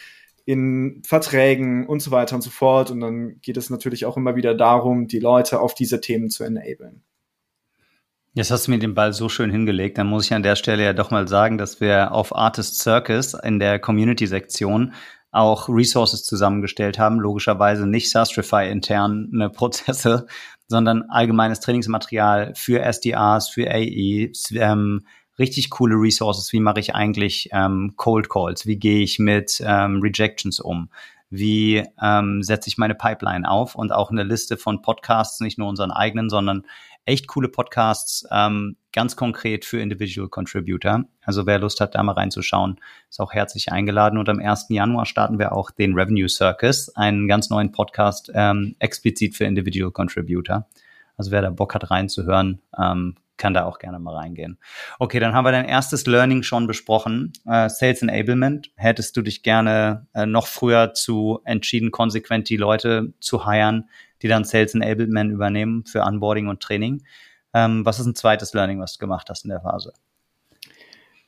in Verträgen und so weiter und so fort. Und dann geht es natürlich auch immer wieder darum, die Leute auf diese Themen zu enablen. Jetzt hast du mir den Ball so schön hingelegt. Dann muss ich an der Stelle ja doch mal sagen, dass wir auf Artist Circus in der Community-Sektion auch Resources zusammengestellt haben. Logischerweise nicht Sastrify interne Prozesse, sondern allgemeines Trainingsmaterial für SDRs, für AE, ähm, richtig coole Resources. Wie mache ich eigentlich ähm, Cold Calls? Wie gehe ich mit ähm, Rejections um? Wie ähm, setze ich meine Pipeline auf? Und auch eine Liste von Podcasts, nicht nur unseren eigenen, sondern echt coole Podcasts, ähm, ganz konkret für Individual Contributor. Also wer Lust hat, da mal reinzuschauen, ist auch herzlich eingeladen. Und am 1. Januar starten wir auch den Revenue Circus, einen ganz neuen Podcast ähm, explizit für Individual Contributor. Also wer da Bock hat reinzuhören, ähm, kann da auch gerne mal reingehen. Okay, dann haben wir dein erstes Learning schon besprochen. Äh, Sales Enablement. Hättest du dich gerne äh, noch früher zu entschieden, konsequent die Leute zu hiren, die dann Sales Enablement übernehmen für Onboarding und Training. Ähm, was ist ein zweites Learning, was du gemacht hast in der Phase?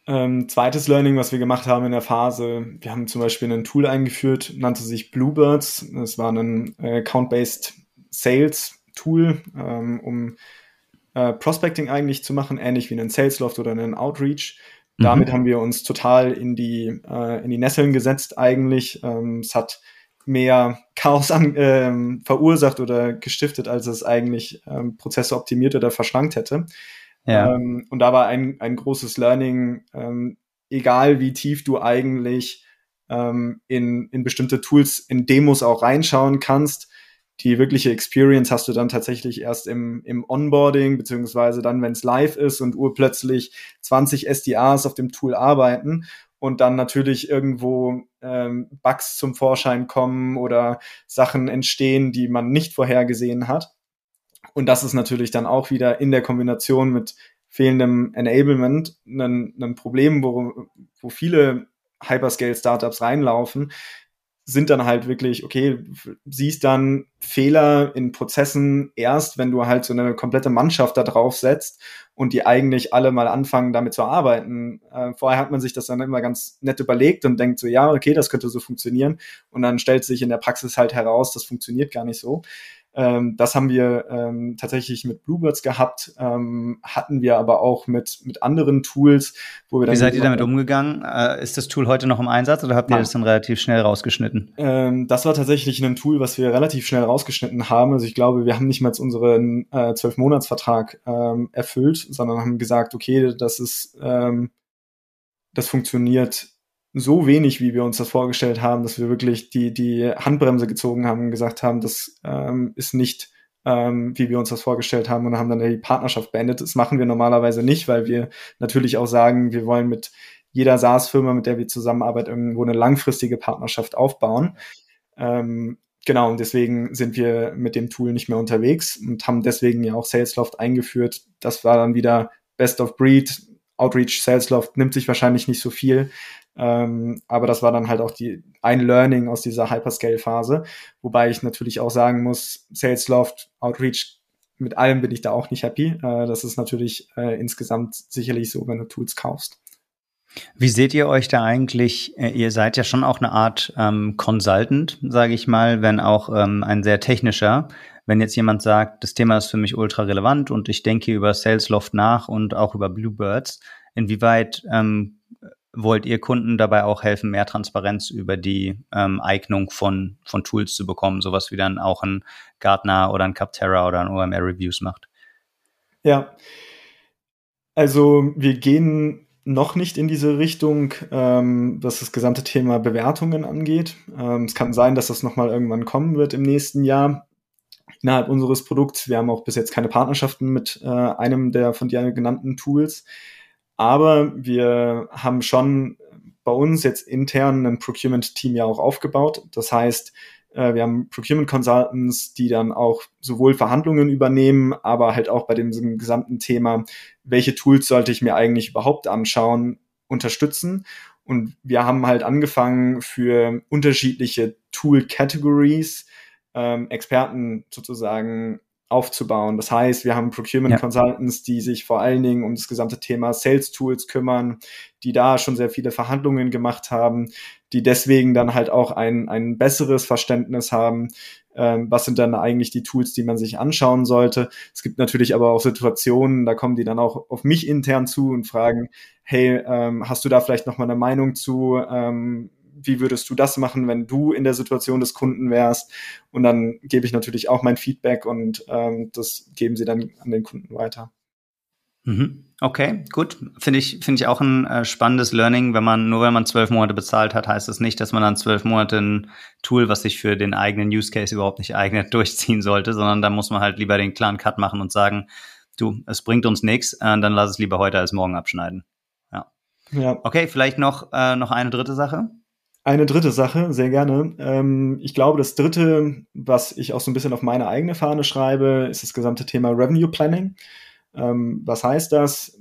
Ähm, zweites Learning, was wir gemacht haben in der Phase, wir haben zum Beispiel ein Tool eingeführt, nannte sich Bluebirds. Das war ein äh, Account-Based Sales Tool, ähm, um äh, Prospecting eigentlich zu machen, ähnlich wie einen Salesloft oder einen Outreach. Damit mhm. haben wir uns total in die, äh, in die Nesseln gesetzt eigentlich. Ähm, es hat mehr Chaos an, ähm, verursacht oder gestiftet, als es eigentlich ähm, Prozesse optimiert oder verschlankt hätte. Ja. Ähm, und da war ein, ein großes Learning, ähm, egal wie tief du eigentlich ähm, in, in bestimmte Tools, in Demos auch reinschauen kannst, die wirkliche Experience hast du dann tatsächlich erst im, im Onboarding, beziehungsweise dann, wenn es live ist und urplötzlich 20 SDAs auf dem Tool arbeiten und dann natürlich irgendwo ähm, Bugs zum Vorschein kommen oder Sachen entstehen, die man nicht vorhergesehen hat. Und das ist natürlich dann auch wieder in der Kombination mit fehlendem Enablement ein, ein Problem, wo, wo viele Hyperscale-Startups reinlaufen, sind dann halt wirklich, okay, siehst dann Fehler in Prozessen erst, wenn du halt so eine komplette Mannschaft da drauf setzt und die eigentlich alle mal anfangen, damit zu arbeiten. Äh, vorher hat man sich das dann immer ganz nett überlegt und denkt so, ja, okay, das könnte so funktionieren. Und dann stellt sich in der Praxis halt heraus, das funktioniert gar nicht so. Ähm, das haben wir ähm, tatsächlich mit Bluebirds gehabt, ähm, hatten wir aber auch mit, mit anderen Tools, wo wir dann. Wie seid ihr damit umgegangen? Äh, ist das Tool heute noch im Einsatz oder habt ihr Nein. das dann relativ schnell rausgeschnitten? Ähm, das war tatsächlich ein Tool, was wir relativ schnell rausgeschnitten haben. Also ich glaube, wir haben nicht mal unseren zwölf äh, Monatsvertrag ähm, erfüllt, sondern haben gesagt, okay, das ist ähm, das funktioniert so wenig, wie wir uns das vorgestellt haben, dass wir wirklich die, die Handbremse gezogen haben und gesagt haben, das ähm, ist nicht, ähm, wie wir uns das vorgestellt haben und haben dann die Partnerschaft beendet. Das machen wir normalerweise nicht, weil wir natürlich auch sagen, wir wollen mit jeder SaaS-Firma, mit der wir zusammenarbeiten, irgendwo eine langfristige Partnerschaft aufbauen. Ähm, genau, und deswegen sind wir mit dem Tool nicht mehr unterwegs und haben deswegen ja auch Salesloft eingeführt. Das war dann wieder Best of Breed, Outreach Salesloft nimmt sich wahrscheinlich nicht so viel. Ähm, aber das war dann halt auch die, ein Learning aus dieser Hyperscale-Phase. Wobei ich natürlich auch sagen muss, Salesloft, Outreach, mit allem bin ich da auch nicht happy. Äh, das ist natürlich äh, insgesamt sicherlich so, wenn du Tools kaufst. Wie seht ihr euch da eigentlich? Äh, ihr seid ja schon auch eine Art ähm, Consultant, sage ich mal, wenn auch ähm, ein sehr technischer. Wenn jetzt jemand sagt, das Thema ist für mich ultra relevant und ich denke über Salesloft nach und auch über Bluebirds, inwieweit ähm, wollt ihr Kunden dabei auch helfen, mehr Transparenz über die ähm, Eignung von, von Tools zu bekommen, sowas wie dann auch ein Gartner oder ein Capterra oder ein OMR Reviews macht? Ja, also wir gehen noch nicht in diese Richtung, ähm, was das gesamte Thema Bewertungen angeht. Ähm, es kann sein, dass das nochmal irgendwann kommen wird im nächsten Jahr innerhalb unseres Produkts. Wir haben auch bis jetzt keine Partnerschaften mit äh, einem der von dir genannten Tools. Aber wir haben schon bei uns jetzt intern ein Procurement-Team ja auch aufgebaut. Das heißt, äh, wir haben Procurement Consultants, die dann auch sowohl Verhandlungen übernehmen, aber halt auch bei dem gesamten Thema, welche Tools sollte ich mir eigentlich überhaupt anschauen, unterstützen. Und wir haben halt angefangen für unterschiedliche Tool-Categories ähm, Experten sozusagen aufzubauen. Das heißt, wir haben Procurement ja. Consultants, die sich vor allen Dingen um das gesamte Thema Sales Tools kümmern, die da schon sehr viele Verhandlungen gemacht haben, die deswegen dann halt auch ein, ein besseres Verständnis haben, ähm, was sind dann eigentlich die Tools, die man sich anschauen sollte. Es gibt natürlich aber auch Situationen, da kommen die dann auch auf mich intern zu und fragen, hey, ähm, hast du da vielleicht noch mal eine Meinung zu? Ähm, wie würdest du das machen, wenn du in der Situation des Kunden wärst? Und dann gebe ich natürlich auch mein Feedback und ähm, das geben sie dann an den Kunden weiter. Mhm. Okay, gut. Finde ich, finde ich auch ein äh, spannendes Learning. Wenn man, nur wenn man zwölf Monate bezahlt hat, heißt das nicht, dass man dann zwölf Monate ein Tool, was sich für den eigenen Use Case überhaupt nicht eignet, durchziehen sollte, sondern da muss man halt lieber den klaren Cut machen und sagen, du, es bringt uns nichts, äh, dann lass es lieber heute als morgen abschneiden. Ja. ja. Okay, vielleicht noch, äh, noch eine dritte Sache. Eine dritte Sache, sehr gerne. Ähm, ich glaube, das dritte, was ich auch so ein bisschen auf meine eigene Fahne schreibe, ist das gesamte Thema Revenue Planning. Ähm, was heißt das?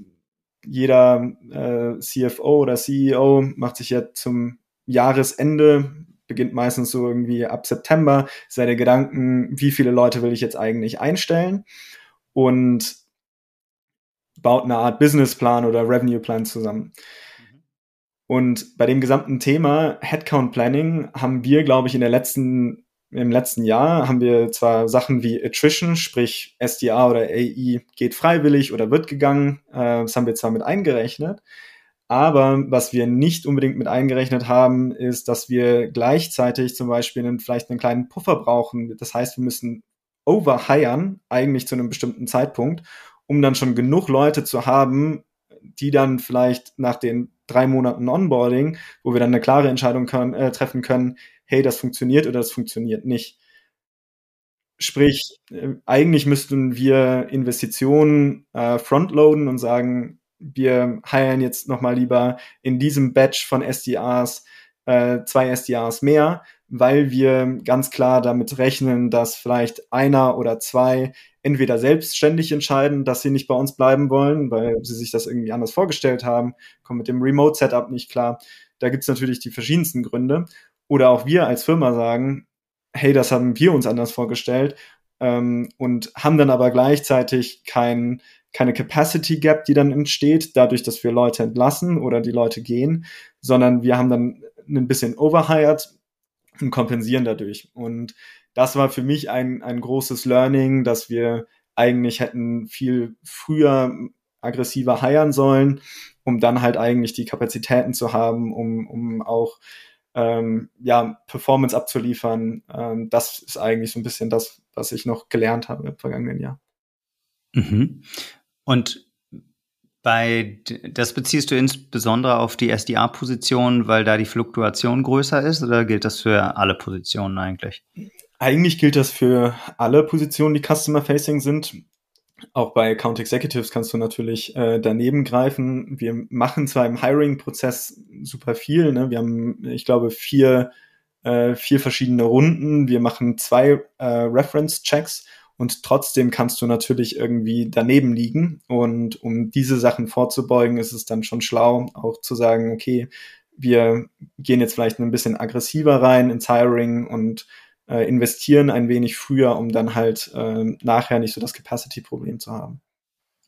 Jeder äh, CFO oder CEO macht sich ja zum Jahresende, beginnt meistens so irgendwie ab September, seine Gedanken, wie viele Leute will ich jetzt eigentlich einstellen und baut eine Art Businessplan oder Revenue Plan zusammen. Und bei dem gesamten Thema Headcount Planning haben wir, glaube ich, in der letzten, im letzten Jahr haben wir zwar Sachen wie Attrition, sprich SDA oder AI geht freiwillig oder wird gegangen, äh, das haben wir zwar mit eingerechnet, aber was wir nicht unbedingt mit eingerechnet haben, ist, dass wir gleichzeitig zum Beispiel einen, vielleicht einen kleinen Puffer brauchen. Das heißt, wir müssen overhiren, eigentlich zu einem bestimmten Zeitpunkt, um dann schon genug Leute zu haben, die dann vielleicht nach den drei Monaten Onboarding, wo wir dann eine klare Entscheidung können, äh, treffen können, hey, das funktioniert oder das funktioniert nicht. Sprich, äh, eigentlich müssten wir Investitionen äh, frontloaden und sagen, wir heiren jetzt nochmal lieber in diesem Batch von SDRs äh, zwei SDRs mehr, weil wir ganz klar damit rechnen, dass vielleicht einer oder zwei entweder selbstständig entscheiden, dass sie nicht bei uns bleiben wollen, weil sie sich das irgendwie anders vorgestellt haben, kommen mit dem Remote-Setup nicht klar. Da gibt's natürlich die verschiedensten Gründe. Oder auch wir als Firma sagen, hey, das haben wir uns anders vorgestellt ähm, und haben dann aber gleichzeitig kein, keine Capacity Gap, die dann entsteht, dadurch, dass wir Leute entlassen oder die Leute gehen, sondern wir haben dann ein bisschen overhired und kompensieren dadurch. Und das war für mich ein, ein großes Learning, dass wir eigentlich hätten viel früher aggressiver heiern sollen, um dann halt eigentlich die Kapazitäten zu haben, um, um auch ähm, ja, Performance abzuliefern. Ähm, das ist eigentlich so ein bisschen das, was ich noch gelernt habe im vergangenen Jahr. Mhm. Und bei, das beziehst du insbesondere auf die SDA-Position, weil da die Fluktuation größer ist, oder gilt das für alle Positionen eigentlich? Eigentlich gilt das für alle Positionen, die Customer-Facing sind. Auch bei Account Executives kannst du natürlich äh, daneben greifen. Wir machen zwar im Hiring-Prozess super viel. Ne? Wir haben, ich glaube, vier, äh, vier verschiedene Runden. Wir machen zwei äh, Reference-Checks, und trotzdem kannst du natürlich irgendwie daneben liegen. Und um diese Sachen vorzubeugen, ist es dann schon schlau, auch zu sagen, okay, wir gehen jetzt vielleicht ein bisschen aggressiver rein ins Hiring und äh, investieren ein wenig früher, um dann halt äh, nachher nicht so das Capacity-Problem zu haben.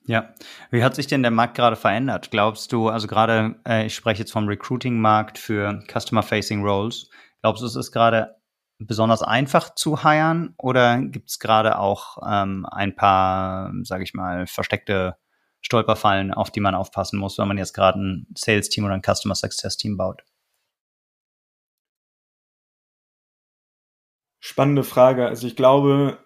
Ja, wie hat sich denn der Markt gerade verändert? Glaubst du, also gerade, äh, ich spreche jetzt vom Recruiting-Markt für Customer-Facing Roles, glaubst du, es ist gerade besonders einfach zu hiren oder gibt es gerade auch ähm, ein paar, sage ich mal, versteckte Stolperfallen, auf die man aufpassen muss, wenn man jetzt gerade ein Sales-Team oder ein Customer Success-Team baut? Spannende Frage. Also ich glaube,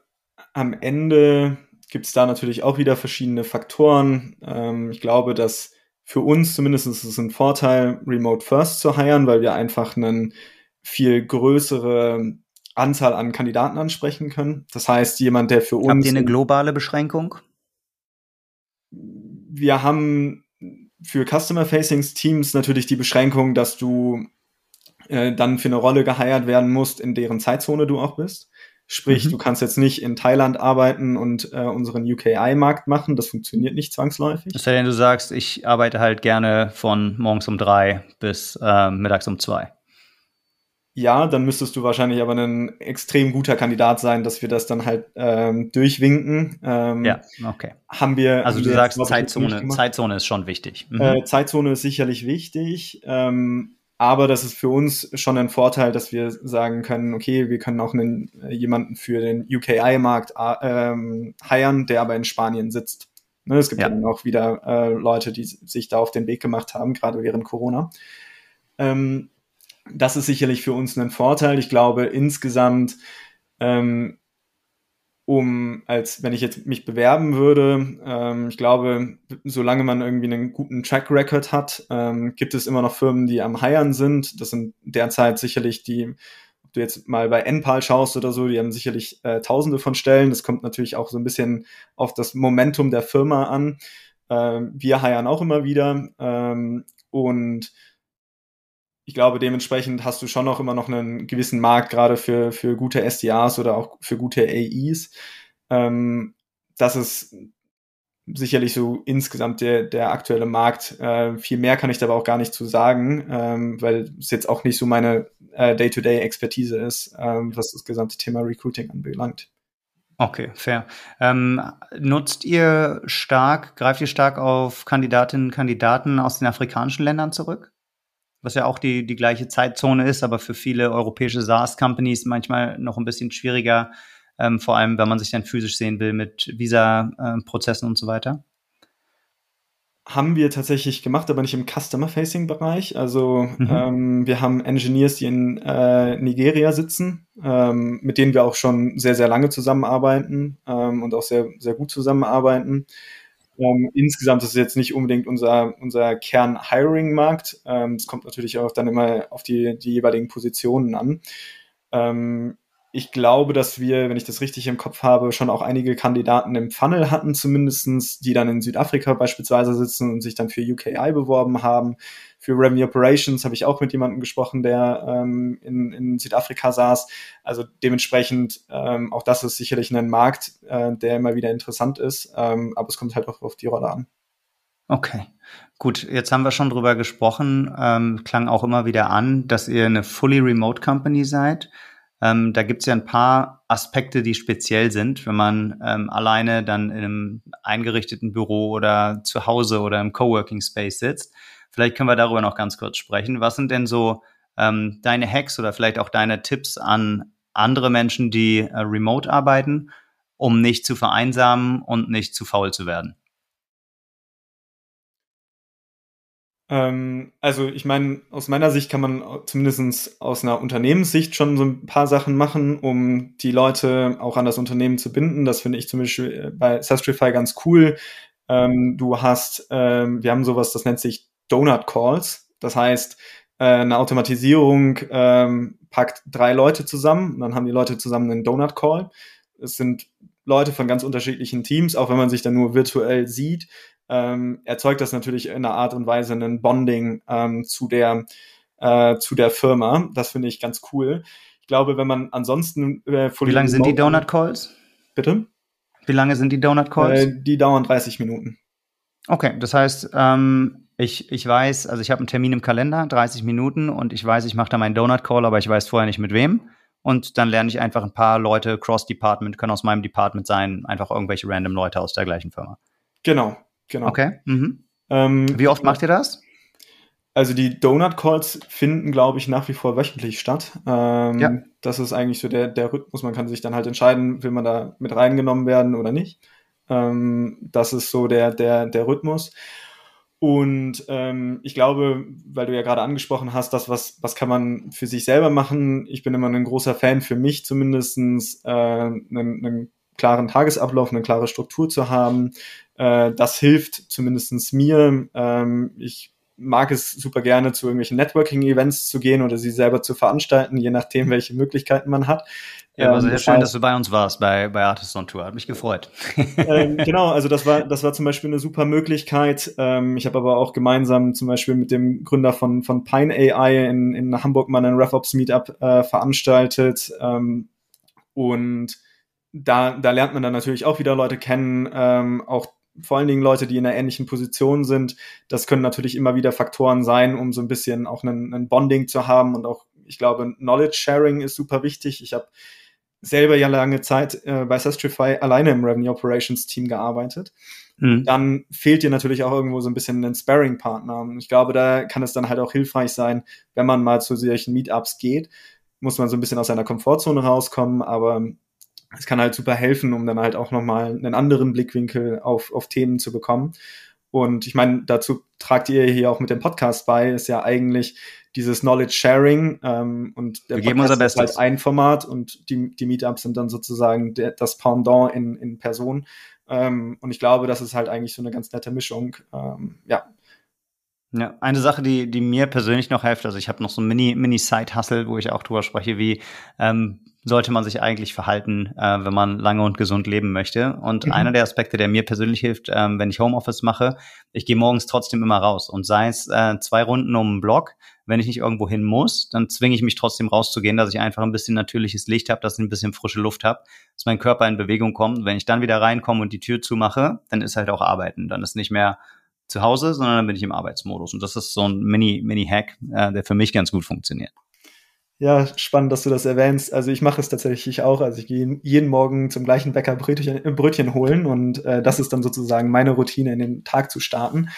am Ende gibt es da natürlich auch wieder verschiedene Faktoren. Ähm, ich glaube, dass für uns zumindest ist es ein Vorteil, Remote First zu hiren, weil wir einfach einen viel größere Anzahl an Kandidaten ansprechen können. Das heißt, jemand, der für uns. Habt ihr eine globale Beschränkung? Wir haben für Customer-Facing Teams natürlich die Beschränkung, dass du äh, dann für eine Rolle geheiert werden musst, in deren Zeitzone du auch bist. Sprich, mhm. du kannst jetzt nicht in Thailand arbeiten und äh, unseren UKI-Markt machen. Das funktioniert nicht zwangsläufig. Das heißt, wenn du sagst, ich arbeite halt gerne von morgens um drei bis äh, mittags um zwei. Ja, dann müsstest du wahrscheinlich aber ein extrem guter Kandidat sein, dass wir das dann halt ähm, durchwinken. Ähm, ja, okay. Haben wir. Also du sagst, Zeitzone, Zeitzone ist schon wichtig. Mhm. Äh, Zeitzone ist sicherlich wichtig. Ähm, aber das ist für uns schon ein Vorteil, dass wir sagen können, okay, wir können auch einen, äh, jemanden für den UKI-Markt äh, ähm, hiren, der aber in Spanien sitzt. Ne, es gibt ja. dann auch wieder äh, Leute, die sich da auf den Weg gemacht haben, gerade während Corona. Ähm, das ist sicherlich für uns ein Vorteil. Ich glaube, insgesamt ähm, um, als wenn ich jetzt mich bewerben würde. Ähm, ich glaube, solange man irgendwie einen guten Track Record hat, ähm, gibt es immer noch Firmen, die am Hiren sind. Das sind derzeit sicherlich die, ob du jetzt mal bei NPAL schaust oder so, die haben sicherlich äh, tausende von Stellen. Das kommt natürlich auch so ein bisschen auf das Momentum der Firma an. Ähm, wir hiren auch immer wieder ähm, und ich glaube, dementsprechend hast du schon noch immer noch einen gewissen Markt, gerade für, für gute SDAs oder auch für gute AEs. Ähm, das ist sicherlich so insgesamt der, der aktuelle Markt. Äh, viel mehr kann ich dabei auch gar nicht zu sagen, ähm, weil es jetzt auch nicht so meine äh, Day-to-Day-Expertise ist, ähm, was das gesamte Thema Recruiting anbelangt. Okay, fair. Ähm, nutzt ihr stark, greift ihr stark auf Kandidatinnen und Kandidaten aus den afrikanischen Ländern zurück? Was ja auch die, die gleiche Zeitzone ist, aber für viele europäische SaaS-Companies manchmal noch ein bisschen schwieriger, ähm, vor allem wenn man sich dann physisch sehen will mit Visa-Prozessen und so weiter? Haben wir tatsächlich gemacht, aber nicht im Customer-Facing-Bereich. Also mhm. ähm, wir haben Engineers, die in äh, Nigeria sitzen, ähm, mit denen wir auch schon sehr, sehr lange zusammenarbeiten ähm, und auch sehr, sehr gut zusammenarbeiten. Ähm, insgesamt ist es jetzt nicht unbedingt unser, unser Kern-Hiring-Markt. Ähm, es kommt natürlich auch dann immer auf die, die jeweiligen Positionen an. Ähm, ich glaube, dass wir, wenn ich das richtig im Kopf habe, schon auch einige Kandidaten im Funnel hatten, zumindestens, die dann in Südafrika beispielsweise sitzen und sich dann für UKI beworben haben. Für Revenue Operations habe ich auch mit jemandem gesprochen, der ähm, in, in Südafrika saß. Also dementsprechend, ähm, auch das ist sicherlich ein Markt, äh, der immer wieder interessant ist, ähm, aber es kommt halt auch auf die Rolle an. Okay, gut. Jetzt haben wir schon drüber gesprochen, ähm, klang auch immer wieder an, dass ihr eine fully remote Company seid. Ähm, da gibt es ja ein paar Aspekte, die speziell sind, wenn man ähm, alleine dann in einem eingerichteten Büro oder zu Hause oder im Coworking Space sitzt. Vielleicht können wir darüber noch ganz kurz sprechen. Was sind denn so ähm, deine Hacks oder vielleicht auch deine Tipps an andere Menschen, die äh, remote arbeiten, um nicht zu vereinsamen und nicht zu faul zu werden? Ähm, also ich meine, aus meiner Sicht kann man zumindest aus einer Unternehmenssicht schon so ein paar Sachen machen, um die Leute auch an das Unternehmen zu binden. Das finde ich zum Beispiel bei Sastrify ganz cool. Ähm, du hast, ähm, wir haben sowas, das nennt sich Donut Calls. Das heißt, äh, eine Automatisierung ähm, packt drei Leute zusammen dann haben die Leute zusammen einen Donut Call. Es sind Leute von ganz unterschiedlichen Teams, auch wenn man sich dann nur virtuell sieht, ähm, erzeugt das natürlich in einer Art und Weise ein Bonding ähm, zu der äh, zu der Firma. Das finde ich ganz cool. Ich glaube, wenn man ansonsten äh, Wie lange sind die Donut Calls? Bitte? Wie lange sind die Donut Calls? Äh, die dauern 30 Minuten. Okay, das heißt, ähm, ich, ich weiß, also ich habe einen Termin im Kalender, 30 Minuten, und ich weiß, ich mache da meinen Donut Call, aber ich weiß vorher nicht mit wem. Und dann lerne ich einfach ein paar Leute cross-Department, können aus meinem Department sein, einfach irgendwelche random Leute aus der gleichen Firma. Genau, genau. Okay. Mhm. Ähm, Wie oft macht ihr das? Also die Donut Calls finden, glaube ich, nach wie vor wöchentlich statt. Ähm, ja. Das ist eigentlich so der, der Rhythmus. Man kann sich dann halt entscheiden, will man da mit reingenommen werden oder nicht. Ähm, das ist so der, der, der Rhythmus. Und ähm, ich glaube, weil du ja gerade angesprochen hast, das, was, was kann man für sich selber machen. Ich bin immer ein großer Fan, für mich zumindestens äh, einen, einen klaren Tagesablauf, eine klare Struktur zu haben. Äh, das hilft zumindestens mir. Ähm, ich mag es super gerne, zu irgendwelchen Networking-Events zu gehen oder sie selber zu veranstalten, je nachdem, welche Möglichkeiten man hat. Ja, aber sehr ähm, schön, dass du bei uns warst, bei, bei Artist on Tour. Hat mich gefreut. Ähm, genau, also das war, das war zum Beispiel eine super Möglichkeit. Ähm, ich habe aber auch gemeinsam zum Beispiel mit dem Gründer von, von Pine AI in, in Hamburg mal einen RevOps Meetup äh, veranstaltet. Ähm, und da, da lernt man dann natürlich auch wieder Leute kennen, ähm, auch vor allen Dingen Leute, die in einer ähnlichen Position sind. Das können natürlich immer wieder Faktoren sein, um so ein bisschen auch einen, einen Bonding zu haben und auch, ich glaube, Knowledge Sharing ist super wichtig. Ich habe selber ja lange Zeit äh, bei Sestrify alleine im Revenue Operations Team gearbeitet. Mhm. Dann fehlt dir natürlich auch irgendwo so ein bisschen ein Sparring-Partner. Ich glaube, da kann es dann halt auch hilfreich sein, wenn man mal zu solchen Meetups geht, muss man so ein bisschen aus seiner Komfortzone rauskommen, aber es kann halt super helfen, um dann halt auch nochmal einen anderen Blickwinkel auf, auf Themen zu bekommen. Und ich meine, dazu tragt ihr hier auch mit dem Podcast bei, ist ja eigentlich dieses Knowledge Sharing ähm, und der Wir Bestes. ist halt ein Format und die, die Meetups sind dann sozusagen der, das Pendant in, in Person. Ähm, und ich glaube, das ist halt eigentlich so eine ganz nette Mischung. Ähm, ja. Ja, eine Sache, die, die mir persönlich noch hilft, also ich habe noch so ein Mini, Mini-Side-Hustle, wo ich auch drüber spreche, wie ähm, sollte man sich eigentlich verhalten, äh, wenn man lange und gesund leben möchte. Und mhm. einer der Aspekte, der mir persönlich hilft, ähm, wenn ich Homeoffice mache, ich gehe morgens trotzdem immer raus. Und sei es äh, zwei Runden um den Block, wenn ich nicht irgendwo hin muss, dann zwinge ich mich trotzdem rauszugehen, dass ich einfach ein bisschen natürliches Licht habe, dass ich ein bisschen frische Luft habe, dass mein Körper in Bewegung kommt. Wenn ich dann wieder reinkomme und die Tür zumache, dann ist halt auch Arbeiten. Dann ist nicht mehr zu Hause, sondern dann bin ich im Arbeitsmodus. Und das ist so ein Mini-Mini-Hack, äh, der für mich ganz gut funktioniert. Ja, spannend, dass du das erwähnst. Also ich mache es tatsächlich auch. Also ich gehe jeden Morgen zum gleichen Bäcker Brötchen, äh, Brötchen holen und äh, das ist dann sozusagen meine Routine, in den Tag zu starten.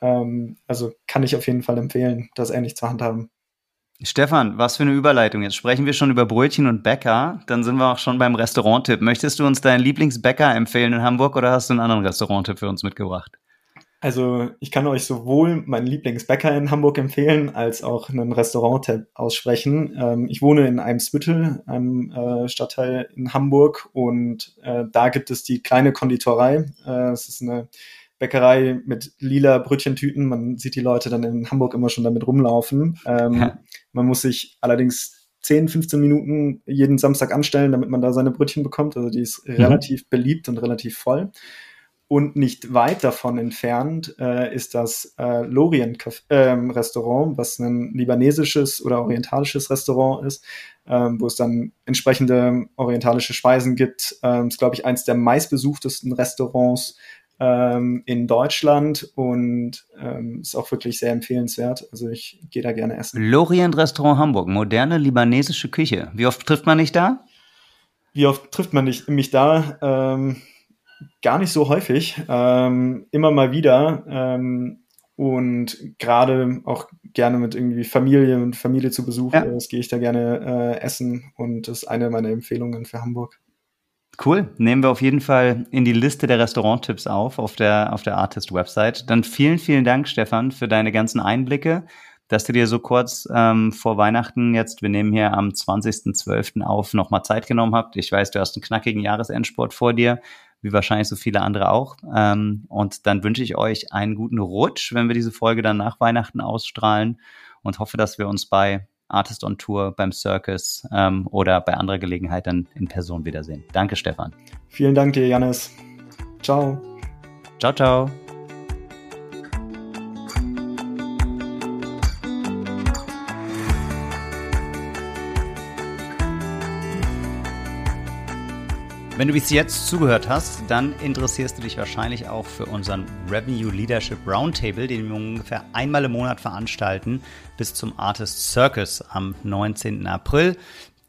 Ähm, also kann ich auf jeden Fall empfehlen, das ähnlich zu handhaben. Stefan, was für eine Überleitung. Jetzt sprechen wir schon über Brötchen und Bäcker. Dann sind wir auch schon beim Restaurant-Tipp. Möchtest du uns deinen Lieblingsbäcker empfehlen in Hamburg oder hast du einen anderen Restaurant-Tipp für uns mitgebracht? Also ich kann euch sowohl meinen Lieblingsbäcker in Hamburg empfehlen, als auch einen Restaurant aussprechen. Ähm, ich wohne in Eimsbüttel, einem äh, Stadtteil in Hamburg, und äh, da gibt es die kleine Konditorei. Äh, es ist eine Bäckerei mit lila Brötchentüten. Man sieht die Leute dann in Hamburg immer schon damit rumlaufen. Ähm, ja. Man muss sich allerdings 10, 15 Minuten jeden Samstag anstellen, damit man da seine Brötchen bekommt. Also die ist mhm. relativ beliebt und relativ voll. Und nicht weit davon entfernt äh, ist das äh, Lorient äh, Restaurant, was ein libanesisches oder orientalisches Restaurant ist, ähm, wo es dann entsprechende orientalische Speisen gibt. Ähm, ist, glaube ich, eins der meistbesuchtesten Restaurants ähm, in Deutschland und ähm, ist auch wirklich sehr empfehlenswert. Also ich gehe da gerne essen. Lorient Restaurant Hamburg, moderne libanesische Küche. Wie oft trifft man dich da? Wie oft trifft man dich, mich da? Ähm, gar nicht so häufig, ähm, immer mal wieder ähm, und gerade auch gerne mit irgendwie Familie und Familie zu Besuch. Ja. Das gehe ich da gerne äh, essen und das ist eine meiner Empfehlungen für Hamburg. Cool, nehmen wir auf jeden Fall in die Liste der Restauranttipps auf auf der auf der Artist Website. Dann vielen vielen Dank, Stefan, für deine ganzen Einblicke, dass du dir so kurz ähm, vor Weihnachten jetzt, wir nehmen hier am 20.12. auf, nochmal Zeit genommen habt. Ich weiß, du hast einen knackigen Jahresendsport vor dir wie wahrscheinlich so viele andere auch. Ähm, und dann wünsche ich euch einen guten Rutsch, wenn wir diese Folge dann nach Weihnachten ausstrahlen und hoffe, dass wir uns bei Artist on Tour, beim Circus ähm, oder bei anderer Gelegenheit dann in Person wiedersehen. Danke, Stefan. Vielen Dank dir, Janis. Ciao. Ciao, ciao. Wenn du bis jetzt zugehört hast, dann interessierst du dich wahrscheinlich auch für unseren Revenue Leadership Roundtable, den wir ungefähr einmal im Monat veranstalten, bis zum Artist Circus am 19. April,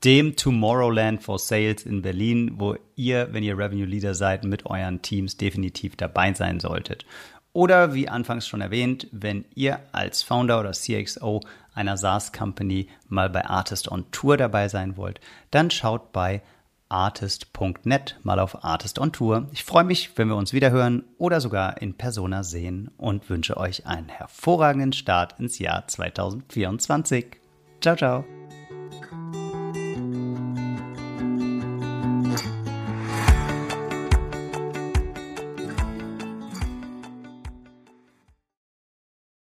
dem Tomorrowland for Sales in Berlin, wo ihr, wenn ihr Revenue Leader seid, mit euren Teams definitiv dabei sein solltet. Oder wie anfangs schon erwähnt, wenn ihr als Founder oder CXO einer SaaS-Company mal bei Artist on Tour dabei sein wollt, dann schaut bei artist.net mal auf Artist on Tour. Ich freue mich, wenn wir uns wiederhören oder sogar in Persona sehen und wünsche euch einen hervorragenden Start ins Jahr 2024. Ciao, ciao.